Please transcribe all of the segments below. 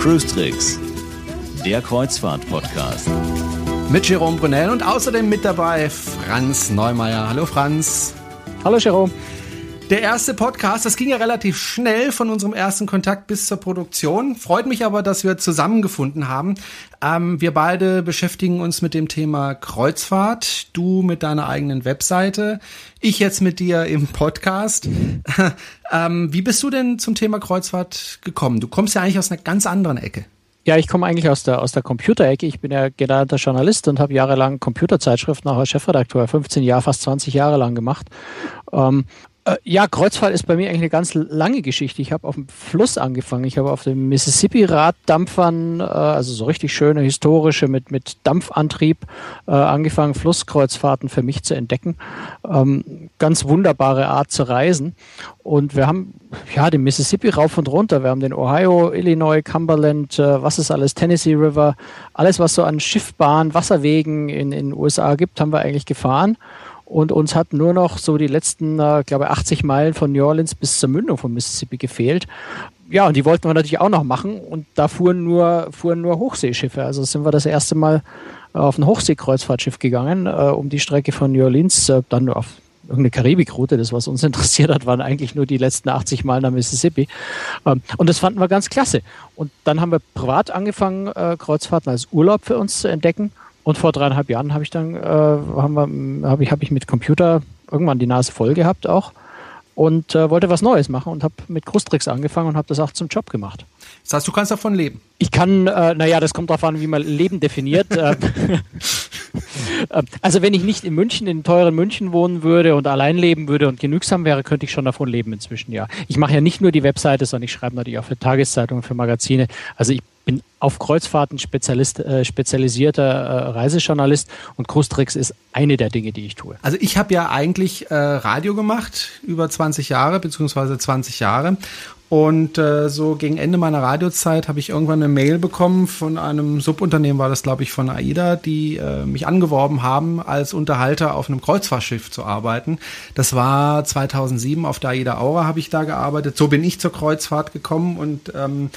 Cruise Tricks, der Kreuzfahrt-Podcast. Mit Jerome Brunel und außerdem mit dabei Franz Neumeier. Hallo Franz. Hallo Jerome. Der erste Podcast, das ging ja relativ schnell von unserem ersten Kontakt bis zur Produktion. Freut mich aber, dass wir zusammengefunden haben. Ähm, wir beide beschäftigen uns mit dem Thema Kreuzfahrt. Du mit deiner eigenen Webseite. Ich jetzt mit dir im Podcast. ähm, wie bist du denn zum Thema Kreuzfahrt gekommen? Du kommst ja eigentlich aus einer ganz anderen Ecke. Ja, ich komme eigentlich aus der, aus der Computerecke. Ich bin ja gelernter Journalist und habe jahrelang Computerzeitschriften auch als Chefredakteur, 15 Jahre, fast 20 Jahre lang gemacht. Ähm, äh, ja, Kreuzfahrt ist bei mir eigentlich eine ganz lange Geschichte. Ich habe auf dem Fluss angefangen. Ich habe auf dem Mississippi-Raddampfern, äh, also so richtig schöne historische mit, mit Dampfantrieb, äh, angefangen, Flusskreuzfahrten für mich zu entdecken. Ähm, ganz wunderbare Art zu reisen. Und wir haben ja den Mississippi rauf und runter. Wir haben den Ohio, Illinois, Cumberland, äh, was ist alles, Tennessee River, alles, was so an Schiffbahn, Wasserwegen in den USA gibt, haben wir eigentlich gefahren. Und uns hat nur noch so die letzten, äh, glaube 80 Meilen von New Orleans bis zur Mündung von Mississippi gefehlt. Ja, und die wollten wir natürlich auch noch machen. Und da fuhren nur, fuhren nur Hochseeschiffe. Also sind wir das erste Mal auf ein Hochseekreuzfahrtschiff gegangen, äh, um die Strecke von New Orleans, äh, dann auf irgendeine Karibikroute. Das, was uns interessiert hat, waren eigentlich nur die letzten 80 Meilen nach Mississippi. Ähm, und das fanden wir ganz klasse. Und dann haben wir privat angefangen, äh, Kreuzfahrten als Urlaub für uns zu entdecken. Und vor dreieinhalb Jahren habe ich dann, äh, haben wir, habe ich, habe ich mit Computer irgendwann die Nase voll gehabt auch und äh, wollte was Neues machen und habe mit Krustrix angefangen und habe das auch zum Job gemacht. Das heißt, du kannst davon leben? Ich kann, äh, naja, das kommt darauf an, wie man Leben definiert. Äh, ähm, also wenn ich nicht in München, in teuren München wohnen würde und allein leben würde und genügsam wäre, könnte ich schon davon leben inzwischen, ja. Ich mache ja nicht nur die Webseite, sondern ich schreibe natürlich auch für Tageszeitungen, für Magazine. Also ich bin auf Kreuzfahrten Spezialist, äh, spezialisierter äh, Reisejournalist und Krustrix ist eine der Dinge, die ich tue. Also ich habe ja eigentlich äh, Radio gemacht, über 20 Jahre, beziehungsweise 20 Jahre. Und äh, so gegen Ende meiner Radiozeit habe ich irgendwann eine Mail bekommen von einem Subunternehmen, war das glaube ich von AIDA, die äh, mich angeworben haben, als Unterhalter auf einem Kreuzfahrtschiff zu arbeiten. Das war 2007 auf der AIDA Aura habe ich da gearbeitet. So bin ich zur Kreuzfahrt gekommen und ähm,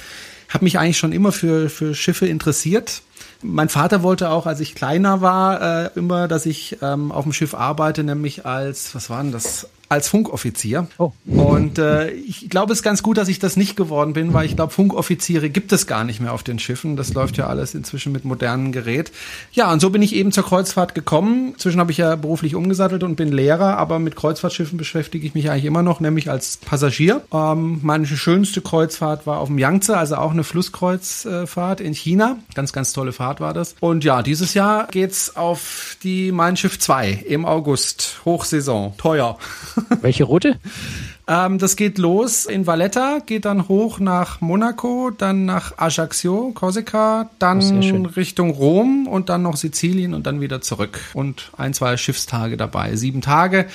habe mich eigentlich schon immer für, für Schiffe interessiert. Mein Vater wollte auch, als ich kleiner war, äh, immer, dass ich ähm, auf dem Schiff arbeite, nämlich als, was war denn das, als Funkoffizier. Oh. Und äh, ich glaube, es ist ganz gut, dass ich das nicht geworden bin, weil ich glaube, Funkoffiziere gibt es gar nicht mehr auf den Schiffen. Das läuft ja alles inzwischen mit modernem Gerät. Ja, und so bin ich eben zur Kreuzfahrt gekommen. Inzwischen habe ich ja beruflich umgesattelt und bin Lehrer, aber mit Kreuzfahrtschiffen beschäftige ich mich eigentlich immer noch, nämlich als Passagier. Ähm, meine schönste Kreuzfahrt war auf dem Yangtze, also auch eine Flusskreuzfahrt in China. Ganz, ganz tolle Fahrt war das. Und ja, dieses Jahr geht's auf die Mein Schiff 2 im August. Hochsaison. Teuer. Welche Route? ähm, das geht los in Valletta, geht dann hoch nach Monaco, dann nach Ajaccio, Korsika, dann Richtung Rom und dann noch Sizilien und dann wieder zurück. Und ein, zwei Schiffstage dabei. Sieben Tage.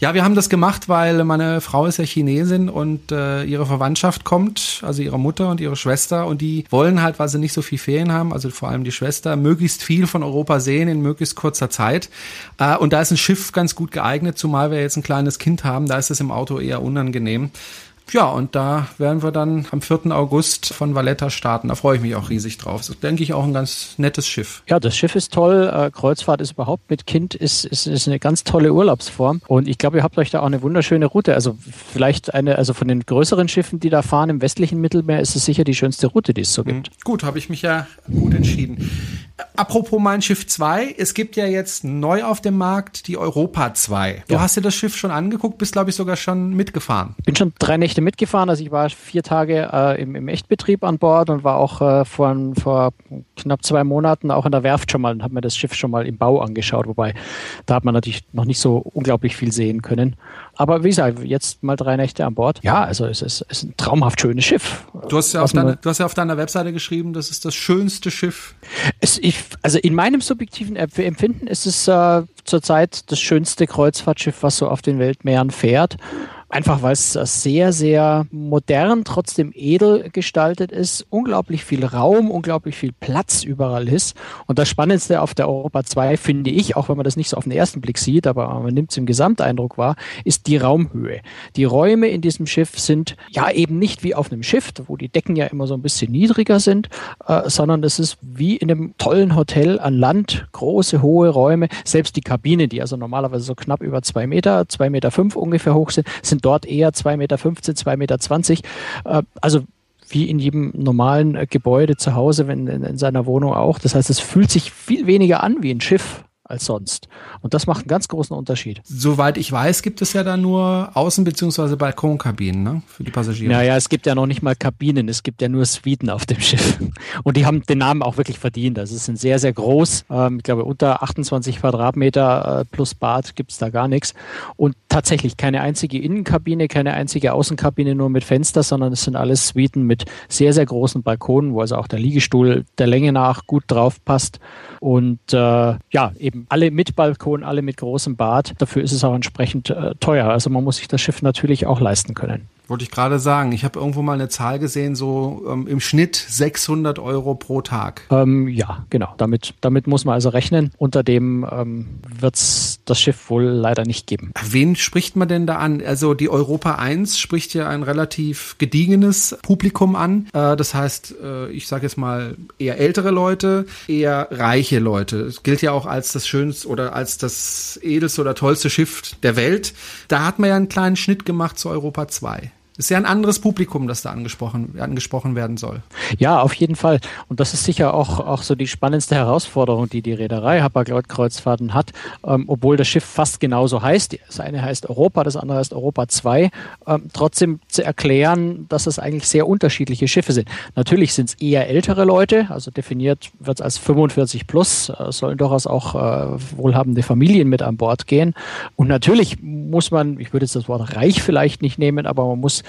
Ja, wir haben das gemacht, weil meine Frau ist ja Chinesin und äh, ihre Verwandtschaft kommt, also ihre Mutter und ihre Schwester und die wollen halt, weil sie nicht so viel Ferien haben, also vor allem die Schwester, möglichst viel von Europa sehen in möglichst kurzer Zeit. Äh, und da ist ein Schiff ganz gut geeignet, zumal wir jetzt ein kleines Kind haben, da ist es im Auto eher unangenehm. Ja, und da werden wir dann am 4. August von Valletta starten. Da freue ich mich auch riesig drauf. Das ist, denke ich, auch ein ganz nettes Schiff. Ja, das Schiff ist toll. Äh, Kreuzfahrt ist überhaupt mit Kind ist, ist, ist eine ganz tolle Urlaubsform. Und ich glaube, ihr habt euch da auch eine wunderschöne Route. Also vielleicht eine, also von den größeren Schiffen, die da fahren im westlichen Mittelmeer, ist es sicher die schönste Route, die es so gibt. Mhm. Gut, habe ich mich ja gut entschieden. Apropos mein Schiff 2, es gibt ja jetzt neu auf dem Markt die Europa 2. Du ja. hast dir das Schiff schon angeguckt, bist glaube ich sogar schon mitgefahren. Bin schon drei Nächte mitgefahren, also ich war vier Tage äh, im, im, Echtbetrieb an Bord und war auch äh, vor, vor knapp zwei Monaten auch in der Werft schon mal und habe mir das Schiff schon mal im Bau angeschaut, wobei da hat man natürlich noch nicht so unglaublich viel sehen können. Aber wie gesagt, jetzt mal drei Nächte an Bord. Ja, also es ist, es ist ein traumhaft schönes Schiff. Du hast, ja auf deine, du hast ja auf deiner Webseite geschrieben, das ist das schönste Schiff. Es, ich, also in meinem subjektiven Empfinden ist es äh, zurzeit das schönste Kreuzfahrtschiff, was so auf den Weltmeeren fährt. Einfach weil es sehr, sehr modern, trotzdem edel gestaltet ist, unglaublich viel Raum, unglaublich viel Platz überall ist. Und das Spannendste auf der Europa 2 finde ich, auch wenn man das nicht so auf den ersten Blick sieht, aber man nimmt es im Gesamteindruck wahr, ist die Raumhöhe. Die Räume in diesem Schiff sind ja eben nicht wie auf einem Schiff, wo die Decken ja immer so ein bisschen niedriger sind, äh, sondern es ist wie in einem tollen Hotel an Land, große, hohe Räume. Selbst die Kabine, die also normalerweise so knapp über zwei Meter, zwei Meter fünf ungefähr hoch sind, sind dort eher zwei Meter, fünfzehn, zwei Meter. zwanzig. Äh, also wie in jedem normalen Gebäude zu Hause, wenn in, in seiner Wohnung auch. Das heißt, es fühlt sich viel weniger an wie ein Schiff als sonst. Und das macht einen ganz großen Unterschied. Soweit ich weiß, gibt es ja da nur Außen- bzw. Balkonkabinen ne? für die Passagiere. Naja, es gibt ja noch nicht mal Kabinen, es gibt ja nur Suiten auf dem Schiff. Und die haben den Namen auch wirklich verdient. Also es sind sehr, sehr groß. Ähm, ich glaube, unter 28 Quadratmeter äh, plus Bad gibt es da gar nichts. Und tatsächlich keine einzige Innenkabine, keine einzige Außenkabine nur mit Fenster, sondern es sind alles Suiten mit sehr, sehr großen Balkonen, wo also auch der Liegestuhl der Länge nach gut drauf passt. Und äh, ja, eben alle mit Balkon, alle mit großem Bad. Dafür ist es auch entsprechend äh, teuer. Also man muss sich das Schiff natürlich auch leisten können. Wollte ich gerade sagen. Ich habe irgendwo mal eine Zahl gesehen, so ähm, im Schnitt 600 Euro pro Tag. Ähm, ja, genau. Damit, damit muss man also rechnen. Unter dem ähm, wird es das Schiff wohl leider nicht geben. Wen spricht man denn da an? Also die Europa 1 spricht ja ein relativ gediegenes Publikum an. Äh, das heißt, äh, ich sage jetzt mal eher ältere Leute, eher reiche Leute. Es gilt ja auch als das schönste oder als das edelste oder tollste Schiff der Welt. Da hat man ja einen kleinen Schnitt gemacht zu Europa 2 ist ja ein anderes Publikum, das da angesprochen, angesprochen werden soll. Ja, auf jeden Fall. Und das ist sicher auch, auch so die spannendste Herausforderung, die die Reederei Hapag-Kreuzfahrten hat, ähm, obwohl das Schiff fast genauso heißt. Das eine heißt Europa, das andere heißt Europa 2. Ähm, trotzdem zu erklären, dass es eigentlich sehr unterschiedliche Schiffe sind. Natürlich sind es eher ältere Leute, also definiert wird es als 45 plus, äh, sollen durchaus auch äh, wohlhabende Familien mit an Bord gehen. Und natürlich muss man, ich würde jetzt das Wort reich vielleicht nicht nehmen, aber man muss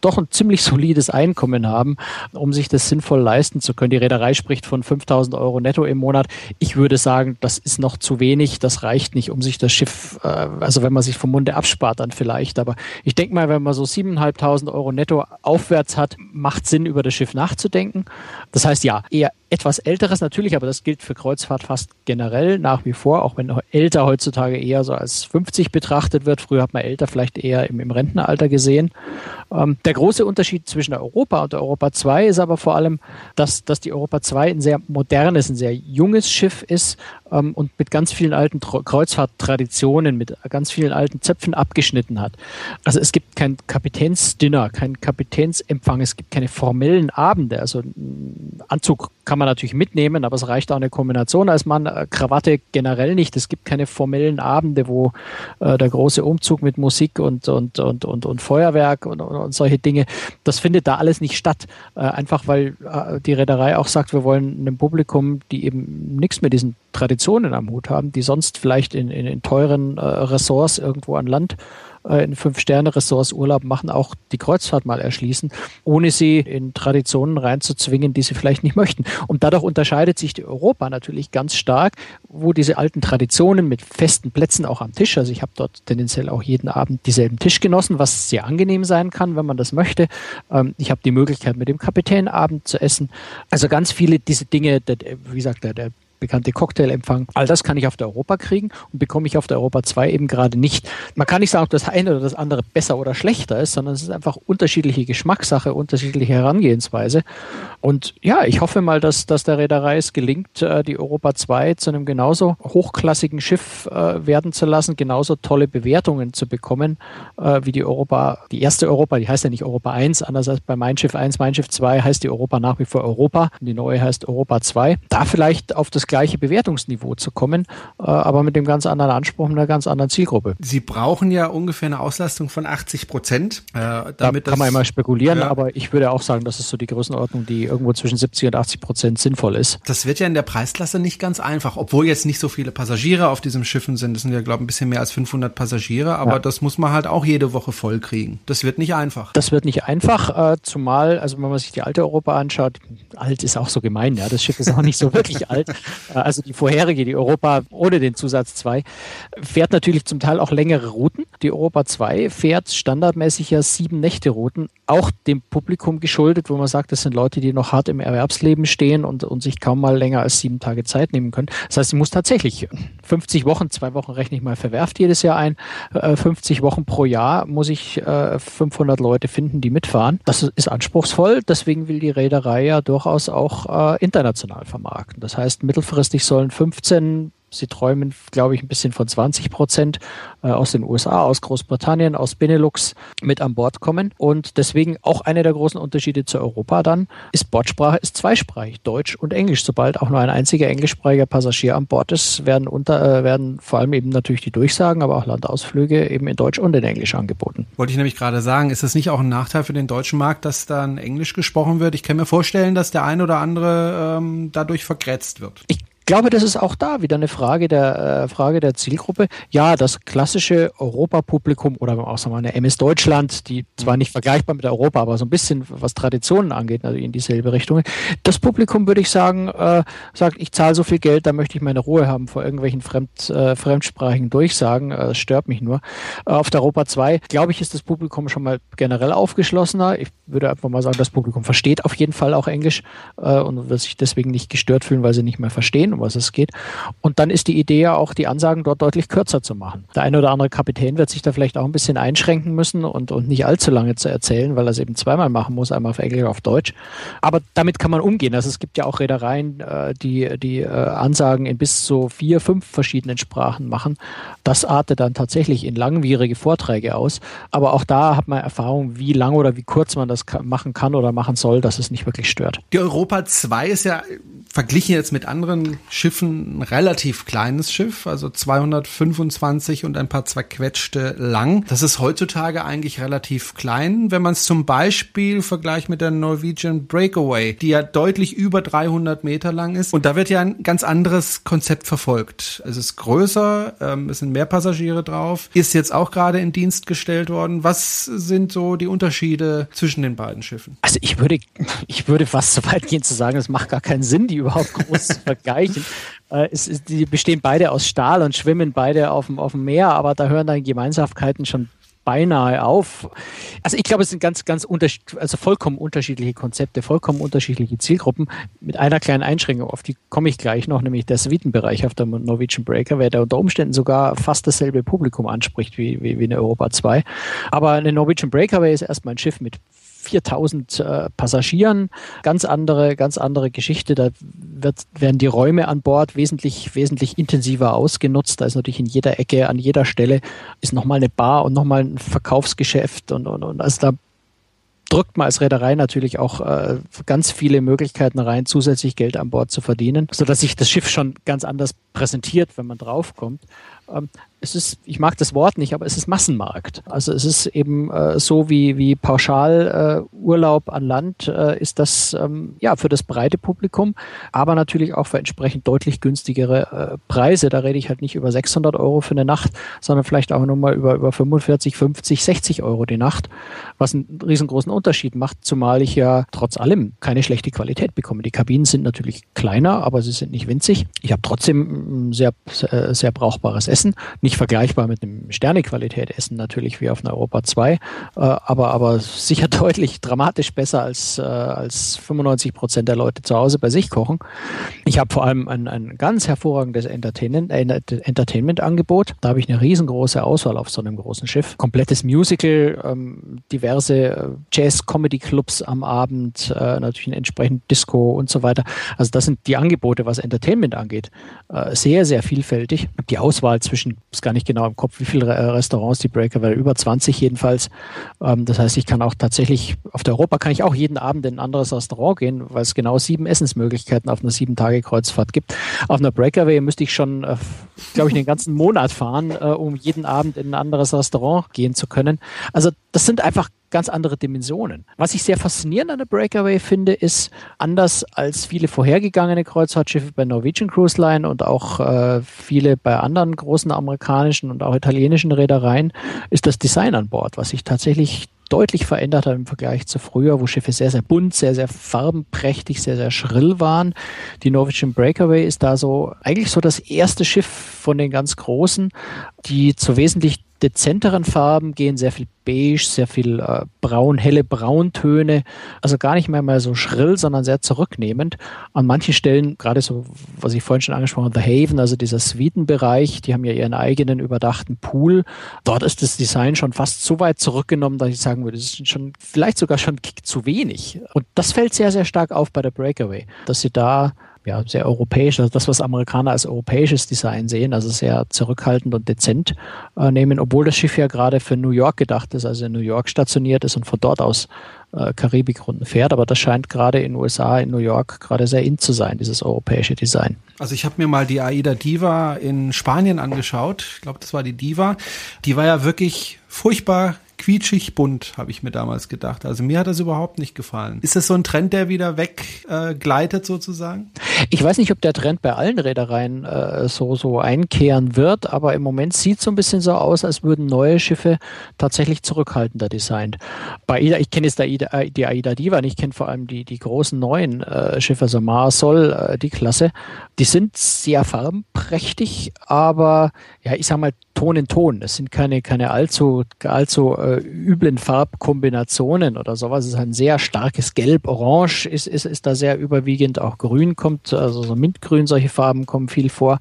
doch ein ziemlich solides Einkommen haben, um sich das sinnvoll leisten zu können. Die Reederei spricht von 5000 Euro netto im Monat. Ich würde sagen, das ist noch zu wenig. Das reicht nicht, um sich das Schiff, äh, also wenn man sich vom Munde abspart, dann vielleicht. Aber ich denke mal, wenn man so 7.500 Euro netto aufwärts hat, macht Sinn, über das Schiff nachzudenken. Das heißt, ja, eher etwas älteres natürlich, aber das gilt für Kreuzfahrt fast generell nach wie vor, auch wenn älter heutzutage eher so als 50 betrachtet wird. Früher hat man älter vielleicht eher im, im Rentenalter gesehen. Ähm, der große Unterschied zwischen Europa und Europa 2 ist aber vor allem, dass, dass die Europa 2 ein sehr modernes, ein sehr junges Schiff ist ähm, und mit ganz vielen alten Kreuzfahrttraditionen, mit ganz vielen alten Zöpfen abgeschnitten hat. Also es gibt kein Kapitänsdinner, kein Kapitänsempfang, es gibt keine formellen Abende. Also Anzug kann man natürlich mitnehmen, aber es reicht auch eine Kombination als Mann. Äh, Krawatte generell nicht. Es gibt keine formellen Abende, wo äh, der große Umzug mit Musik und, und, und, und, und Feuerwerk und, und, solche Dinge, das findet da alles nicht statt. Äh, einfach weil äh, die Reederei auch sagt, wir wollen einem Publikum, die eben nichts mit diesen Traditionen am Hut haben, die sonst vielleicht in, in, in teuren äh, Ressorts irgendwo an Land in Fünf-Sterne-Ressorts Urlaub machen, auch die Kreuzfahrt mal erschließen, ohne sie in Traditionen reinzuzwingen, die sie vielleicht nicht möchten. Und dadurch unterscheidet sich Europa natürlich ganz stark, wo diese alten Traditionen mit festen Plätzen auch am Tisch, also ich habe dort tendenziell auch jeden Abend dieselben Tisch genossen, was sehr angenehm sein kann, wenn man das möchte. Ähm, ich habe die Möglichkeit, mit dem Kapitän Abend zu essen. Also ganz viele diese Dinge, wie gesagt, der, der bekannte Cocktailempfang. All das kann ich auf der Europa kriegen und bekomme ich auf der Europa 2 eben gerade nicht. Man kann nicht sagen, ob das eine oder das andere besser oder schlechter ist, sondern es ist einfach unterschiedliche Geschmackssache, unterschiedliche Herangehensweise. Und ja, ich hoffe mal, dass, dass der Reederei es gelingt, äh, die Europa 2 zu einem genauso hochklassigen Schiff äh, werden zu lassen, genauso tolle Bewertungen zu bekommen, äh, wie die Europa, die erste Europa, die heißt ja nicht Europa 1, anders als bei Mein Schiff 1, Mein Schiff 2 heißt die Europa nach wie vor Europa, die neue heißt Europa 2. Da vielleicht auf das gleiche Bewertungsniveau zu kommen, äh, aber mit dem ganz anderen Anspruch, mit einer ganz anderen Zielgruppe. Sie brauchen ja ungefähr eine Auslastung von 80 Prozent. Äh, damit da kann man immer spekulieren, ja. aber ich würde auch sagen, das ist so die Größenordnung, die irgendwo zwischen 70 und 80 Prozent sinnvoll ist. Das wird ja in der Preisklasse nicht ganz einfach, obwohl jetzt nicht so viele Passagiere auf diesen Schiffen sind. Das sind ja, glaube ich, ein bisschen mehr als 500 Passagiere, aber ja. das muss man halt auch jede Woche voll kriegen. Das wird nicht einfach. Das wird nicht einfach, äh, zumal, also wenn man sich die alte Europa anschaut, alt ist auch so gemein, ja, das Schiff ist auch nicht so wirklich alt, also die vorherige, die Europa ohne den Zusatz 2, fährt natürlich zum Teil auch längere Routen. Die Europa 2 fährt standardmäßig ja sieben Nächte Routen, auch dem Publikum geschuldet, wo man sagt, das sind Leute, die noch hart im Erwerbsleben stehen und, und sich kaum mal länger als sieben Tage Zeit nehmen können. Das heißt, sie muss tatsächlich 50 Wochen, zwei Wochen rechne ich mal, verwerft jedes Jahr ein, 50 äh, Wochen pro Jahr muss ich 500 Leute finden, die mitfahren. Das ist anspruchsvoll, deswegen will die Reederei ja durchaus auch äh, international vermarkten. Das heißt, mittelfristig sollen 15 Sie träumen, glaube ich, ein bisschen von 20 Prozent äh, aus den USA, aus Großbritannien, aus Benelux mit an Bord kommen. Und deswegen auch einer der großen Unterschiede zu Europa dann ist Bordsprache ist zweisprachig, Deutsch und Englisch. Sobald auch nur ein einziger englischsprachiger Passagier an Bord ist, werden unter, äh, werden vor allem eben natürlich die Durchsagen, aber auch Landausflüge eben in Deutsch und in Englisch angeboten. Wollte ich nämlich gerade sagen, ist das nicht auch ein Nachteil für den deutschen Markt, dass dann Englisch gesprochen wird? Ich kann mir vorstellen, dass der ein oder andere ähm, dadurch vergrätzt wird. Ich glaube, das ist auch da wieder eine Frage der, äh, Frage der Zielgruppe. Ja, das klassische Europapublikum oder auch sagen wir eine MS Deutschland, die zwar mhm. nicht vergleichbar mit Europa, aber so ein bisschen was Traditionen angeht, also in dieselbe Richtung. Das Publikum würde ich sagen, äh, sagt, ich zahle so viel Geld, da möchte ich meine Ruhe haben vor irgendwelchen fremd, äh, fremdsprachigen Durchsagen. Äh, stört mich nur. Äh, auf der Europa 2, glaube ich, ist das Publikum schon mal generell aufgeschlossener. Ich würde einfach mal sagen, das Publikum versteht auf jeden Fall auch Englisch äh, und wird sich deswegen nicht gestört fühlen, weil sie nicht mehr verstehen um was es geht. Und dann ist die Idee ja auch, die Ansagen dort deutlich kürzer zu machen. Der eine oder andere Kapitän wird sich da vielleicht auch ein bisschen einschränken müssen und, und nicht allzu lange zu erzählen, weil er es eben zweimal machen muss, einmal auf Englisch, auf Deutsch. Aber damit kann man umgehen. Also es gibt ja auch Reedereien, äh, die die äh, Ansagen in bis zu vier, fünf verschiedenen Sprachen machen. Das artet dann tatsächlich in langwierige Vorträge aus. Aber auch da hat man Erfahrung, wie lang oder wie kurz man das machen kann oder machen soll, dass es nicht wirklich stört. Die Europa 2 ist ja verglichen jetzt mit anderen Schiffen ein relativ kleines Schiff, also 225 und ein paar zerquetschte lang. Das ist heutzutage eigentlich relativ klein, wenn man es zum Beispiel vergleicht mit der Norwegian Breakaway, die ja deutlich über 300 Meter lang ist. Und da wird ja ein ganz anderes Konzept verfolgt. Es ist größer, ähm, es sind mehr Passagiere drauf, ist jetzt auch gerade in Dienst gestellt worden. Was sind so die Unterschiede zwischen den beiden Schiffen? Also ich würde, ich würde fast so weit gehen zu sagen, es macht gar keinen Sinn, die überhaupt groß zu vergleichen. Äh, es, es, die bestehen beide aus Stahl und schwimmen beide auf dem, auf dem Meer, aber da hören dann Gemeinsamkeiten schon beinahe auf. Also ich glaube, es sind ganz, ganz unterschiedliche, also vollkommen unterschiedliche Konzepte, vollkommen unterschiedliche Zielgruppen mit einer kleinen Einschränkung, auf die komme ich gleich noch, nämlich der Suitenbereich auf der Norwegian Breaker, wer da unter Umständen sogar fast dasselbe Publikum anspricht wie, wie, wie eine Europa 2. Aber eine Norwegian Breakaway ist erstmal ein Schiff mit 4000 äh, Passagieren. Ganz andere, ganz andere Geschichte. Da wird, werden die Räume an Bord wesentlich, wesentlich intensiver ausgenutzt. Da ist natürlich in jeder Ecke, an jeder Stelle ist nochmal eine Bar und nochmal ein Verkaufsgeschäft und, und, und also da drückt man als Reederei natürlich auch äh, ganz viele Möglichkeiten rein, zusätzlich Geld an Bord zu verdienen, sodass sich das Schiff schon ganz anders präsentiert, wenn man draufkommt. Ähm, es ist, ich mag das Wort nicht, aber es ist Massenmarkt. Also es ist eben äh, so wie, wie Pauschalurlaub äh, an Land äh, ist das ähm, ja für das breite Publikum, aber natürlich auch für entsprechend deutlich günstigere äh, Preise. Da rede ich halt nicht über 600 Euro für eine Nacht, sondern vielleicht auch nochmal über, über 45, 50, 60 Euro die Nacht, was einen riesengroßen Unterschied macht, zumal ich ja trotz allem keine schlechte Qualität bekomme. Die Kabinen sind natürlich kleiner, aber sie sind nicht winzig. Ich habe trotzdem sehr, sehr, sehr brauchbares Essen. Nicht nicht vergleichbar mit einem Sternequalität Essen natürlich wie auf einer Europa 2, äh, aber, aber sicher deutlich dramatisch besser als, äh, als 95 Prozent der Leute zu Hause bei sich kochen. Ich habe vor allem ein, ein ganz hervorragendes Entertainment, äh, Entertainment-Angebot. Da habe ich eine riesengroße Auswahl auf so einem großen Schiff. Komplettes Musical, ähm, diverse äh, Jazz-Comedy-Clubs am Abend, äh, natürlich ein entsprechend Disco und so weiter. Also das sind die Angebote, was Entertainment angeht, äh, sehr, sehr vielfältig. Die Auswahl zwischen es gar nicht genau im Kopf, wie viele Restaurants die Breaker, weil über 20 jedenfalls. Ähm, das heißt, ich kann auch tatsächlich, auf der Europa kann ich auch jeden Abend in ein anderes Restaurant gehen, weil es genau sieben Essensmöglichkeiten auf einer sieben Tage Kreuzfahrt gibt. Auf einer Breakaway müsste ich schon, äh, glaube ich, den ganzen Monat fahren, äh, um jeden Abend in ein anderes Restaurant gehen zu können. Also das sind einfach ganz andere Dimensionen. Was ich sehr faszinierend an der Breakaway finde, ist, anders als viele vorhergegangene Kreuzfahrtschiffe bei Norwegian Cruise Line und auch äh, viele bei anderen großen amerikanischen und auch italienischen Reedereien, ist das Design an Bord, was ich tatsächlich deutlich verändert hat im Vergleich zu früher, wo Schiffe sehr, sehr bunt, sehr, sehr farbenprächtig, sehr, sehr schrill waren. Die Norwegian Breakaway ist da so eigentlich so das erste Schiff von den ganz großen, die zu wesentlich dezenteren Farben gehen, sehr viel beige, sehr viel äh, braun, helle Brauntöne. Also gar nicht mehr mal so schrill, sondern sehr zurücknehmend. An manchen Stellen, gerade so, was ich vorhin schon angesprochen habe, The Haven, also dieser Suitenbereich, die haben ja ihren eigenen überdachten Pool. Dort ist das Design schon fast so weit zurückgenommen, dass ich sagen würde, das ist schon vielleicht sogar schon zu wenig. Und das fällt sehr, sehr stark auf bei der Breakaway, dass sie da ja, sehr europäisch, also das, was Amerikaner als europäisches Design sehen, also sehr zurückhaltend und dezent äh, nehmen, obwohl das Schiff ja gerade für New York gedacht ist, also in New York stationiert ist und von dort aus äh, Karibikrunden fährt. Aber das scheint gerade in den USA, in New York, gerade sehr in zu sein, dieses europäische Design. Also ich habe mir mal die Aida Diva in Spanien angeschaut. Ich glaube, das war die Diva. Die war ja wirklich furchtbar quietschig bunt, habe ich mir damals gedacht. Also mir hat das überhaupt nicht gefallen. Ist das so ein Trend, der wieder weggleitet äh, sozusagen? Ich weiß nicht, ob der Trend bei allen Reedereien äh, so, so einkehren wird, aber im Moment sieht es so ein bisschen so aus, als würden neue Schiffe tatsächlich zurückhaltender designt. Bei AIDA, ich kenne jetzt AIDA, die AIDA Diva, ich kenne vor allem die, die großen neuen äh, Schiffe, also Marsol, äh, die Klasse. Die sind sehr farbenprächtig, aber ja, ich sag mal Ton in Ton. Es sind keine, keine allzu, allzu äh, üblen Farbkombinationen oder sowas. Es ist ein sehr starkes Gelb, Orange ist, ist, ist da sehr überwiegend. Auch Grün kommt, also so Mintgrün, solche Farben kommen viel vor.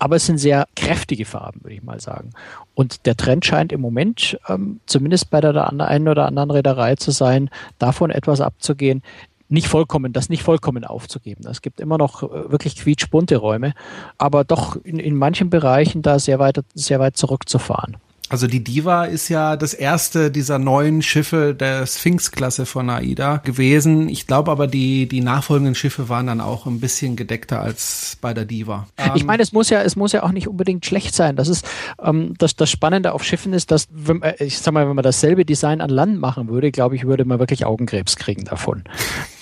Aber es sind sehr kräftige Farben, würde ich mal sagen. Und der Trend scheint im Moment, ähm, zumindest bei der einen oder anderen Reederei zu sein, davon etwas abzugehen, nicht vollkommen, das nicht vollkommen aufzugeben. Es gibt immer noch äh, wirklich quietschbunte Räume, aber doch in, in manchen Bereichen da sehr weit, sehr weit zurückzufahren. Also die Diva ist ja das erste dieser neuen Schiffe der Sphinx-Klasse von AIDA gewesen. Ich glaube aber, die, die nachfolgenden Schiffe waren dann auch ein bisschen gedeckter als bei der Diva. Ich ähm, meine, es muss ja, es muss ja auch nicht unbedingt schlecht sein. Das ist, ähm, das, das Spannende auf Schiffen ist, dass, wenn, äh, ich sag mal, wenn man dasselbe Design an Land machen würde, glaube ich, würde man wirklich Augenkrebs kriegen davon.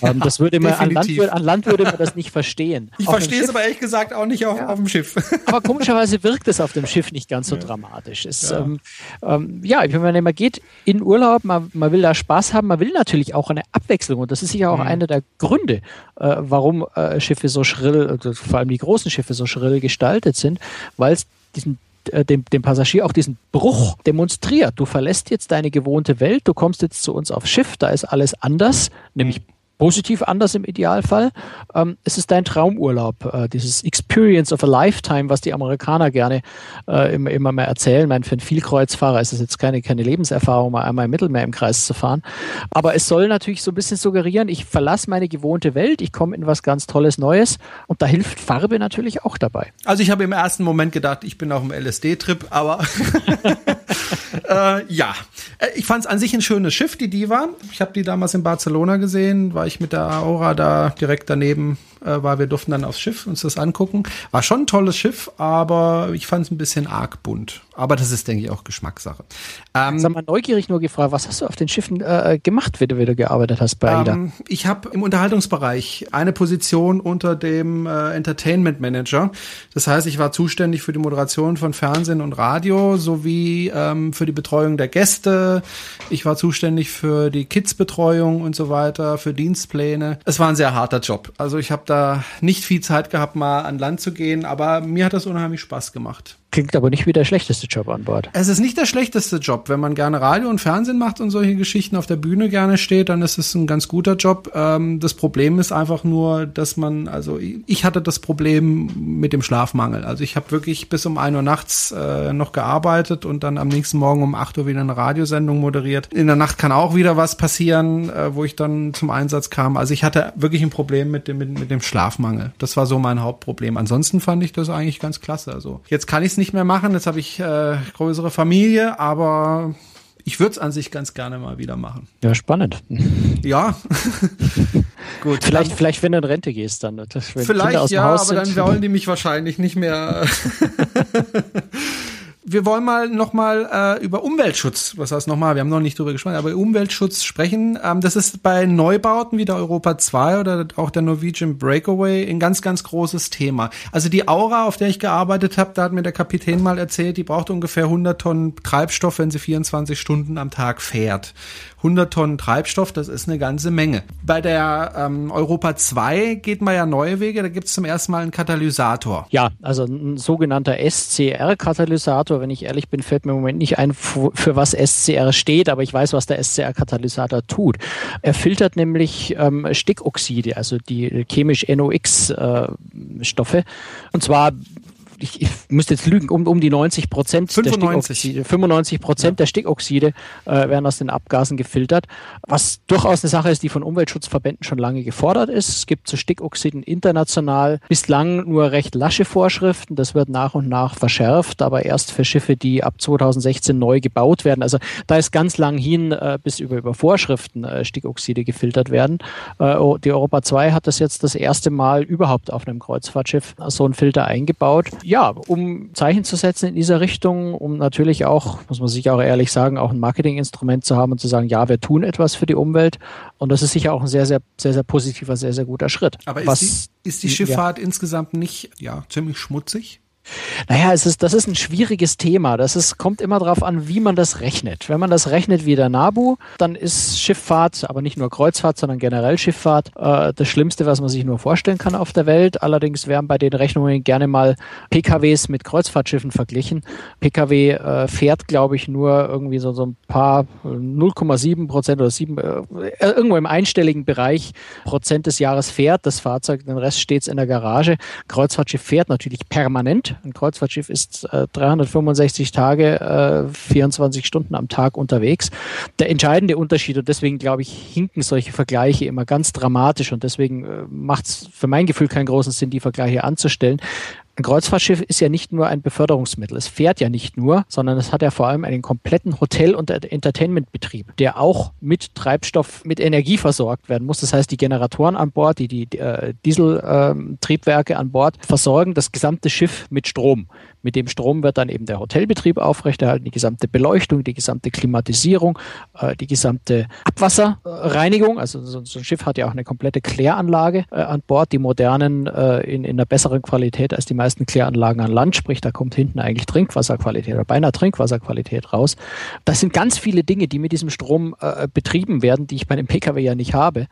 Ähm, ja, das würde man, an Land, an Land, würde man das nicht verstehen. Ich verstehe es aber ehrlich gesagt auch nicht auf, ja. auf dem Schiff. Aber komischerweise wirkt es auf dem Schiff nicht ganz so ja. dramatisch. Es, ähm, ähm, ja, wenn man, man geht in Urlaub, man, man will da Spaß haben, man will natürlich auch eine Abwechslung und das ist sicher auch mhm. einer der Gründe, äh, warum äh, Schiffe so schrill, also vor allem die großen Schiffe so schrill gestaltet sind, weil es diesen äh, dem, dem Passagier auch diesen Bruch demonstriert. Du verlässt jetzt deine gewohnte Welt, du kommst jetzt zu uns aufs Schiff, da ist alles anders, nämlich positiv anders im Idealfall. Ähm, es ist dein Traumurlaub, äh, dieses Experience of a Lifetime, was die Amerikaner gerne äh, immer, immer mehr erzählen. Ich meine, für einen Vielkreuzfahrer ist es jetzt keine, keine Lebenserfahrung, mal einmal im Mittelmeer im Kreis zu fahren. Aber es soll natürlich so ein bisschen suggerieren, ich verlasse meine gewohnte Welt, ich komme in was ganz Tolles Neues und da hilft Farbe natürlich auch dabei. Also ich habe im ersten Moment gedacht, ich bin auf einem LSD-Trip, aber äh, ja, äh, ich fand es an sich ein schönes Schiff, die Diva. Ich habe die damals in Barcelona gesehen, war ich mit der Aura da direkt daneben äh, war. Wir durften dann aufs Schiff uns das angucken. War schon ein tolles Schiff, aber ich fand es ein bisschen arg bunt. Aber das ist, denke ich, auch Geschmackssache. Ähm, Sag mal neugierig nur gefragt, was hast du auf den Schiffen äh, gemacht, wenn du wieder gearbeitet hast bei AIDA? Ähm, ich habe im Unterhaltungsbereich eine Position unter dem äh, Entertainment Manager. Das heißt, ich war zuständig für die Moderation von Fernsehen und Radio sowie ähm, für die Betreuung der Gäste. Ich war zuständig für die Kids-Betreuung und so weiter, für Dienstpläne. Es war ein sehr harter Job. Also ich habe da nicht viel Zeit gehabt, mal an Land zu gehen, aber mir hat das unheimlich Spaß gemacht. Klingt aber nicht wie der schlechteste Job an Bord. Es ist nicht der schlechteste Job. Wenn man gerne Radio und Fernsehen macht und solche Geschichten auf der Bühne gerne steht, dann ist es ein ganz guter Job. Ähm, das Problem ist einfach nur, dass man, also ich hatte das Problem mit dem Schlafmangel. Also ich habe wirklich bis um ein Uhr nachts äh, noch gearbeitet und dann am nächsten Morgen um acht Uhr wieder eine Radiosendung moderiert. In der Nacht kann auch wieder was passieren, äh, wo ich dann zum Einsatz kam. Also ich hatte wirklich ein Problem mit dem, mit, mit dem Schlafmangel. Das war so mein Hauptproblem. Ansonsten fand ich das eigentlich ganz klasse. Also jetzt kann ich es nicht mehr machen. Jetzt habe ich äh, größere Familie, aber ich würde es an sich ganz gerne mal wieder machen. Ja, spannend. Ja. Gut. Vielleicht, dann, vielleicht, wenn du in Rente gehst, dann. vielleicht, ja, aber dann wollen die mich wahrscheinlich nicht mehr. wir wollen mal nochmal äh, über Umweltschutz, was heißt nochmal, wir haben noch nicht drüber gesprochen, aber Umweltschutz sprechen. Ähm, das ist bei Neubauten wie der Europa 2 oder auch der Norwegian Breakaway ein ganz, ganz großes Thema. Also die Aura, auf der ich gearbeitet habe, da hat mir der Kapitän mal erzählt, die braucht ungefähr 100 Tonnen Treibstoff, wenn sie 24 Stunden am Tag fährt. 100 Tonnen Treibstoff, das ist eine ganze Menge. Bei der ähm, Europa 2 geht man ja neue Wege, da gibt es zum ersten Mal einen Katalysator. Ja, also ein sogenannter SCR-Katalysator. Wenn ich ehrlich bin, fällt mir im Moment nicht ein, für was SCR steht, aber ich weiß, was der SCR-Katalysator tut. Er filtert nämlich ähm, Stickoxide, also die chemisch NOx-Stoffe. Äh, und zwar ich, ich müsste jetzt lügen, um, um die 90 Prozent der Stickoxide, 95 Prozent ja. der Stickoxide äh, werden aus den Abgasen gefiltert, was durchaus eine Sache ist, die von Umweltschutzverbänden schon lange gefordert ist. Es gibt zu Stickoxiden international bislang nur recht lasche Vorschriften. Das wird nach und nach verschärft, aber erst für Schiffe, die ab 2016 neu gebaut werden. Also da ist ganz lang hin, äh, bis über, über Vorschriften äh, Stickoxide gefiltert werden. Äh, die Europa 2 hat das jetzt das erste Mal überhaupt auf einem Kreuzfahrtschiff so einen Filter eingebaut ja, um Zeichen zu setzen in dieser Richtung, um natürlich auch, muss man sich auch ehrlich sagen, auch ein Marketinginstrument zu haben und zu sagen, ja, wir tun etwas für die Umwelt. Und das ist sicher auch ein sehr, sehr, sehr, sehr positiver, sehr, sehr guter Schritt. Aber ist, Was, die, ist die Schifffahrt ja. insgesamt nicht, ja, ziemlich schmutzig? Naja, es ist, das ist ein schwieriges Thema. Das ist, kommt immer darauf an, wie man das rechnet. Wenn man das rechnet wie der NABU, dann ist Schifffahrt, aber nicht nur Kreuzfahrt, sondern generell Schifffahrt, äh, das Schlimmste, was man sich nur vorstellen kann auf der Welt. Allerdings werden bei den Rechnungen gerne mal PKWs mit Kreuzfahrtschiffen verglichen. PKW äh, fährt, glaube ich, nur irgendwie so, so ein paar 0,7 Prozent oder 7, äh, irgendwo im einstelligen Bereich Prozent des Jahres fährt das Fahrzeug, den Rest steht in der Garage. Kreuzfahrtschiff fährt natürlich permanent ein Kreuzfahrtschiff ist äh, 365 Tage, äh, 24 Stunden am Tag unterwegs. Der entscheidende Unterschied, und deswegen glaube ich, hinken solche Vergleiche immer ganz dramatisch und deswegen äh, macht es für mein Gefühl keinen großen Sinn, die Vergleiche anzustellen. Ein Kreuzfahrtschiff ist ja nicht nur ein Beförderungsmittel. Es fährt ja nicht nur, sondern es hat ja vor allem einen kompletten Hotel- und Entertainmentbetrieb, der auch mit Treibstoff, mit Energie versorgt werden muss. Das heißt, die Generatoren an Bord, die, die äh, Dieseltriebwerke an Bord versorgen das gesamte Schiff mit Strom. Mit dem Strom wird dann eben der Hotelbetrieb aufrechterhalten, die gesamte Beleuchtung, die gesamte Klimatisierung, äh, die gesamte Abwasserreinigung. Also so, so, ein Schiff hat ja auch eine komplette Kläranlage äh, an Bord, die modernen äh, in, in einer besseren Qualität als die meisten Kläranlagen an Land, sprich da kommt hinten eigentlich Trinkwasserqualität oder beinahe Trinkwasserqualität raus. Das sind ganz viele Dinge, die mit diesem Strom äh, betrieben werden, die ich bei einem Pkw ja nicht habe.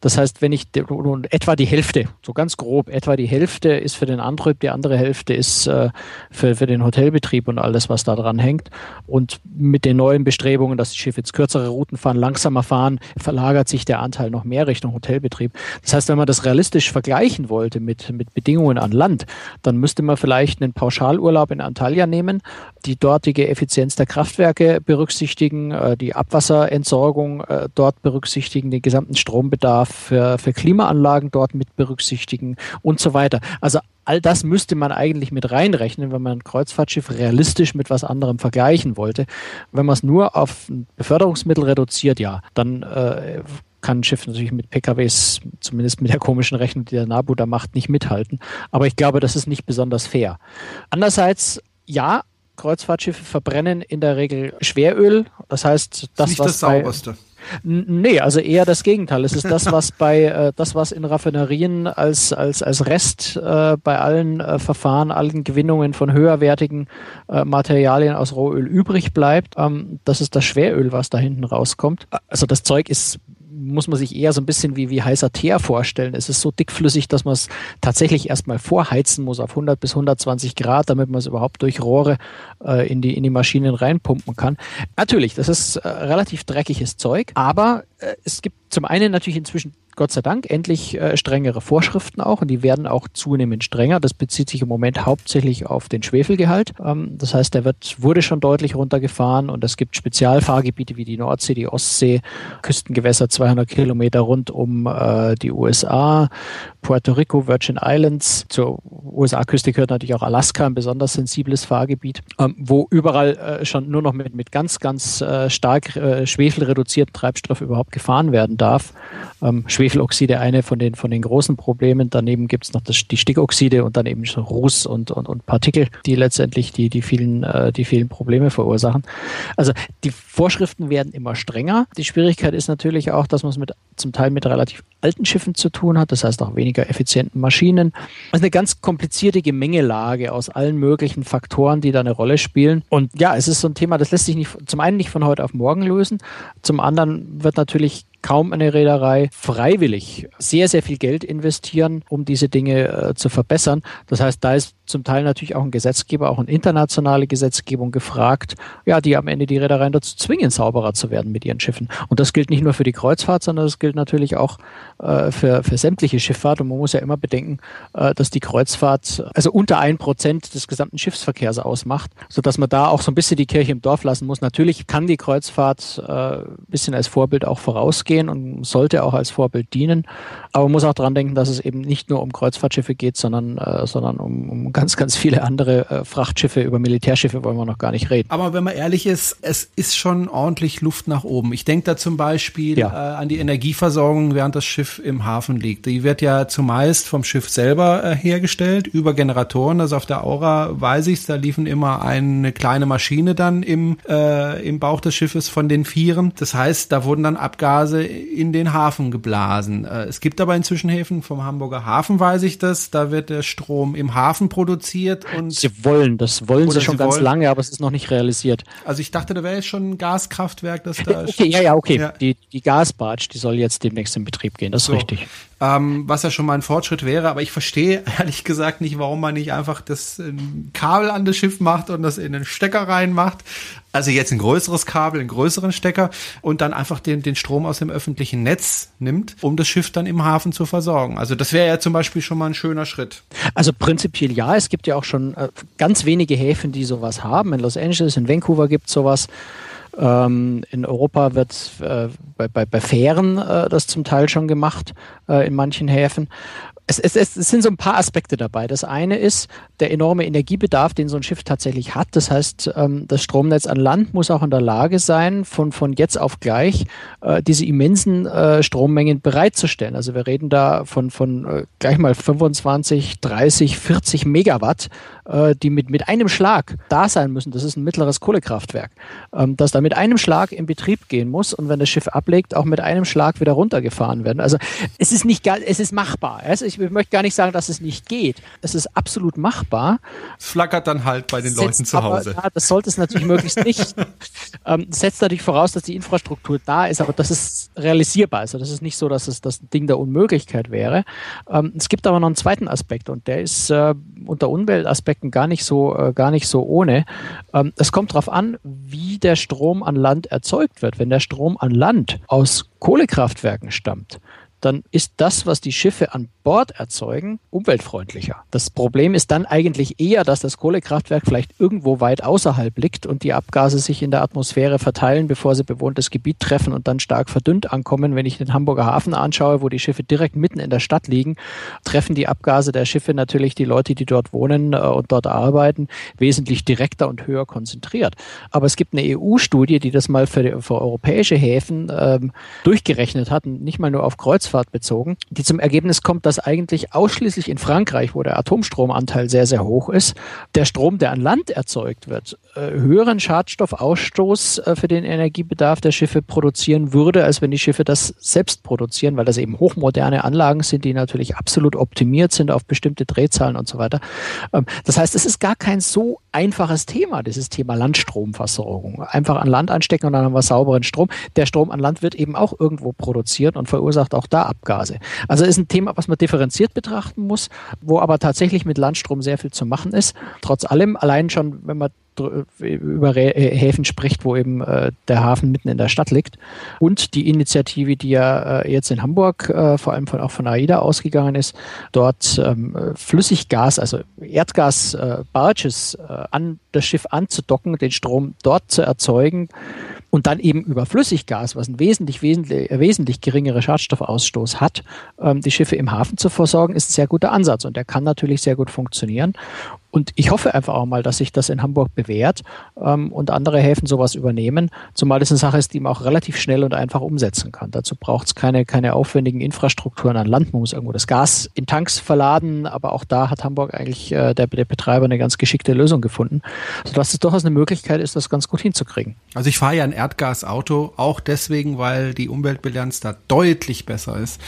Das heißt, wenn ich etwa die Hälfte, so ganz grob, etwa die Hälfte ist für den Antrieb, die andere Hälfte ist äh, für, für den Hotelbetrieb und alles, was da dran hängt. Und mit den neuen Bestrebungen, dass die Schiffe jetzt kürzere Routen fahren, langsamer fahren, verlagert sich der Anteil noch mehr Richtung Hotelbetrieb. Das heißt, wenn man das realistisch vergleichen wollte mit, mit Bedingungen an Land, dann müsste man vielleicht einen Pauschalurlaub in Antalya nehmen, die dortige Effizienz der Kraftwerke berücksichtigen, äh, die Abwasserentsorgung äh, dort berücksichtigen, den gesamten Strombedarf für, für Klimaanlagen dort mit berücksichtigen und so weiter. Also all das müsste man eigentlich mit reinrechnen, wenn man ein Kreuzfahrtschiff realistisch mit was anderem vergleichen wollte. Wenn man es nur auf Beförderungsmittel reduziert, ja, dann äh, kann ein Schiff natürlich mit PKWs, zumindest mit der komischen Rechnung, die der NABU da macht, nicht mithalten. Aber ich glaube, das ist nicht besonders fair. Andererseits, ja, Kreuzfahrtschiffe verbrennen in der Regel Schweröl. Das heißt, das, nicht was das sauberste. Nee, also eher das Gegenteil. Es ist das, was bei äh, das, was in Raffinerien als, als, als Rest äh, bei allen äh, Verfahren, allen Gewinnungen von höherwertigen äh, Materialien aus Rohöl übrig bleibt. Ähm, das ist das Schweröl, was da hinten rauskommt. Also das Zeug ist muss man sich eher so ein bisschen wie, wie heißer Teer vorstellen. Es ist so dickflüssig, dass man es tatsächlich erstmal vorheizen muss auf 100 bis 120 Grad, damit man es überhaupt durch Rohre äh, in, die, in die Maschinen reinpumpen kann. Natürlich, das ist äh, relativ dreckiges Zeug, aber äh, es gibt zum einen natürlich inzwischen Gott sei Dank endlich äh, strengere Vorschriften auch und die werden auch zunehmend strenger. Das bezieht sich im Moment hauptsächlich auf den Schwefelgehalt. Ähm, das heißt, der wird, wurde schon deutlich runtergefahren und es gibt Spezialfahrgebiete wie die Nordsee, die Ostsee, Küstengewässer 200 Kilometer rund um äh, die USA, Puerto Rico, Virgin Islands. Zur USA-Küste gehört natürlich auch Alaska, ein besonders sensibles Fahrgebiet, ähm, wo überall äh, schon nur noch mit, mit ganz, ganz äh, stark äh, schwefelreduzierten Treibstoff überhaupt gefahren werden darf. Ähm, Schwefel Schwefeloxide eine von den, von den großen Problemen. Daneben gibt es noch das, die Stickoxide und dann eben so Ruß und, und, und Partikel, die letztendlich die, die, vielen, äh, die vielen Probleme verursachen. Also die Vorschriften werden immer strenger. Die Schwierigkeit ist natürlich auch, dass man es mit, zum Teil mit relativ alten Schiffen zu tun hat, das heißt auch weniger effizienten Maschinen. Also eine ganz komplizierte Gemengelage aus allen möglichen Faktoren, die da eine Rolle spielen. Und ja, es ist so ein Thema, das lässt sich nicht, zum einen nicht von heute auf morgen lösen, zum anderen wird natürlich kaum eine Reederei freiwillig sehr, sehr viel Geld investieren, um diese Dinge äh, zu verbessern. Das heißt, da ist zum Teil natürlich auch ein Gesetzgeber, auch eine internationale Gesetzgebung gefragt, ja, die am Ende die Reedereien dazu zwingen, sauberer zu werden mit ihren Schiffen. Und das gilt nicht nur für die Kreuzfahrt, sondern das gilt natürlich auch äh, für, für sämtliche Schifffahrt. Und man muss ja immer bedenken, äh, dass die Kreuzfahrt also unter ein Prozent des gesamten Schiffsverkehrs ausmacht, sodass man da auch so ein bisschen die Kirche im Dorf lassen muss. Natürlich kann die Kreuzfahrt äh, ein bisschen als Vorbild auch vorausgehen und sollte auch als Vorbild dienen. Aber man muss auch dran denken, dass es eben nicht nur um Kreuzfahrtschiffe geht, sondern, äh, sondern um, um ganz, ganz viele andere äh, Frachtschiffe. Über Militärschiffe wollen wir noch gar nicht reden. Aber wenn man ehrlich ist, es ist schon ordentlich Luft nach oben. Ich denke da zum Beispiel ja. äh, an die Energieversorgung, während das Schiff im Hafen liegt. Die wird ja zumeist vom Schiff selber äh, hergestellt, über Generatoren. Also auf der Aura weiß ich da liefen immer eine kleine Maschine dann im, äh, im Bauch des Schiffes von den Vieren. Das heißt, da wurden dann Abgase in den Hafen geblasen. Äh, es gibt aber inzwischen Häfen, vom Hamburger Hafen weiß ich das, da wird der Strom im Hafen produziert und. Sie wollen, das wollen sie schon sie ganz wollen. lange, aber es ist noch nicht realisiert. Also ich dachte, da wäre jetzt schon ein Gaskraftwerk, das da. Okay, ja, ja, okay. Ja. Die, die Gasbarge, die soll jetzt demnächst in Betrieb gehen, das ist so. richtig ähm, was ja schon mal ein Fortschritt wäre. Aber ich verstehe ehrlich gesagt nicht, warum man nicht einfach das ähm, Kabel an das Schiff macht und das in den Stecker reinmacht. Also jetzt ein größeres Kabel, einen größeren Stecker und dann einfach den, den Strom aus dem öffentlichen Netz nimmt, um das Schiff dann im Hafen zu versorgen. Also das wäre ja zum Beispiel schon mal ein schöner Schritt. Also prinzipiell ja. Es gibt ja auch schon äh, ganz wenige Häfen, die sowas haben. In Los Angeles, in Vancouver gibt es sowas. Ähm, in Europa wird äh, bei, bei, bei Fähren äh, das zum Teil schon gemacht, äh, in manchen Häfen es, es, es sind so ein paar Aspekte dabei. Das eine ist der enorme Energiebedarf, den so ein Schiff tatsächlich hat. Das heißt, ähm, das Stromnetz an Land muss auch in der Lage sein, von, von jetzt auf gleich äh, diese immensen äh, Strommengen bereitzustellen. Also wir reden da von, von äh, gleich mal 25, 30, 40 Megawatt, äh, die mit, mit einem Schlag da sein müssen. Das ist ein mittleres Kohlekraftwerk, ähm, das da mit einem Schlag in Betrieb gehen muss und wenn das Schiff ablegt, auch mit einem Schlag wieder runtergefahren werden. Also es ist nicht, es ist machbar. Also ich möchte gar nicht sagen, dass es nicht geht. Es ist absolut machbar. Es flackert dann halt bei den Leuten zu Hause. Aber, ja, das sollte es natürlich möglichst nicht. ähm, setzt natürlich voraus, dass die Infrastruktur da ist, aber das ist realisierbar. Also das ist nicht so, dass es das Ding der Unmöglichkeit wäre. Ähm, es gibt aber noch einen zweiten Aspekt und der ist äh, unter Umweltaspekten gar nicht so, äh, gar nicht so ohne. Ähm, es kommt darauf an, wie der Strom an Land erzeugt wird. Wenn der Strom an Land aus Kohlekraftwerken stammt, dann ist das, was die Schiffe an Bord erzeugen, umweltfreundlicher. Das Problem ist dann eigentlich eher, dass das Kohlekraftwerk vielleicht irgendwo weit außerhalb liegt und die Abgase sich in der Atmosphäre verteilen, bevor sie bewohntes Gebiet treffen und dann stark verdünnt ankommen. Wenn ich den Hamburger Hafen anschaue, wo die Schiffe direkt mitten in der Stadt liegen, treffen die Abgase der Schiffe natürlich die Leute, die dort wohnen äh, und dort arbeiten, wesentlich direkter und höher konzentriert. Aber es gibt eine EU-Studie, die das mal für, für europäische Häfen ähm, durchgerechnet hat, nicht mal nur auf Kreuzfahrt bezogen, die zum Ergebnis kommt, dass eigentlich ausschließlich in Frankreich, wo der Atomstromanteil sehr, sehr hoch ist, der Strom, der an Land erzeugt wird, höheren Schadstoffausstoß äh, für den Energiebedarf der Schiffe produzieren würde, als wenn die Schiffe das selbst produzieren, weil das eben hochmoderne Anlagen sind, die natürlich absolut optimiert sind auf bestimmte Drehzahlen und so weiter. Ähm, das heißt, es ist gar kein so einfaches Thema, dieses Thema Landstromversorgung. Einfach an Land anstecken und dann haben wir sauberen Strom. Der Strom an Land wird eben auch irgendwo produziert und verursacht auch da Abgase. Also ist ein Thema, was man differenziert betrachten muss, wo aber tatsächlich mit Landstrom sehr viel zu machen ist. Trotz allem, allein schon, wenn man über äh, Häfen spricht, wo eben äh, der Hafen mitten in der Stadt liegt. Und die Initiative, die ja äh, jetzt in Hamburg äh, vor allem von, auch von AIDA ausgegangen ist, dort ähm, Flüssiggas, also Erdgas-Barges äh, an das Schiff anzudocken, den Strom dort zu erzeugen und dann eben über Flüssiggas, was einen wesentlich, wesentlich, äh, wesentlich geringeren Schadstoffausstoß hat, ähm, die Schiffe im Hafen zu versorgen, ist ein sehr guter Ansatz und der kann natürlich sehr gut funktionieren. Und ich hoffe einfach auch mal, dass sich das in Hamburg bewährt ähm, und andere Häfen sowas übernehmen, zumal es eine Sache ist, die man auch relativ schnell und einfach umsetzen kann. Dazu braucht es keine, keine aufwendigen Infrastrukturen an Land. Man muss irgendwo das Gas in Tanks verladen, aber auch da hat Hamburg eigentlich äh, der, der Betreiber eine ganz geschickte Lösung gefunden, sodass es durchaus eine Möglichkeit ist, das ganz gut hinzukriegen. Also ich fahre ja ein Erdgasauto, auch deswegen, weil die Umweltbilanz da deutlich besser ist.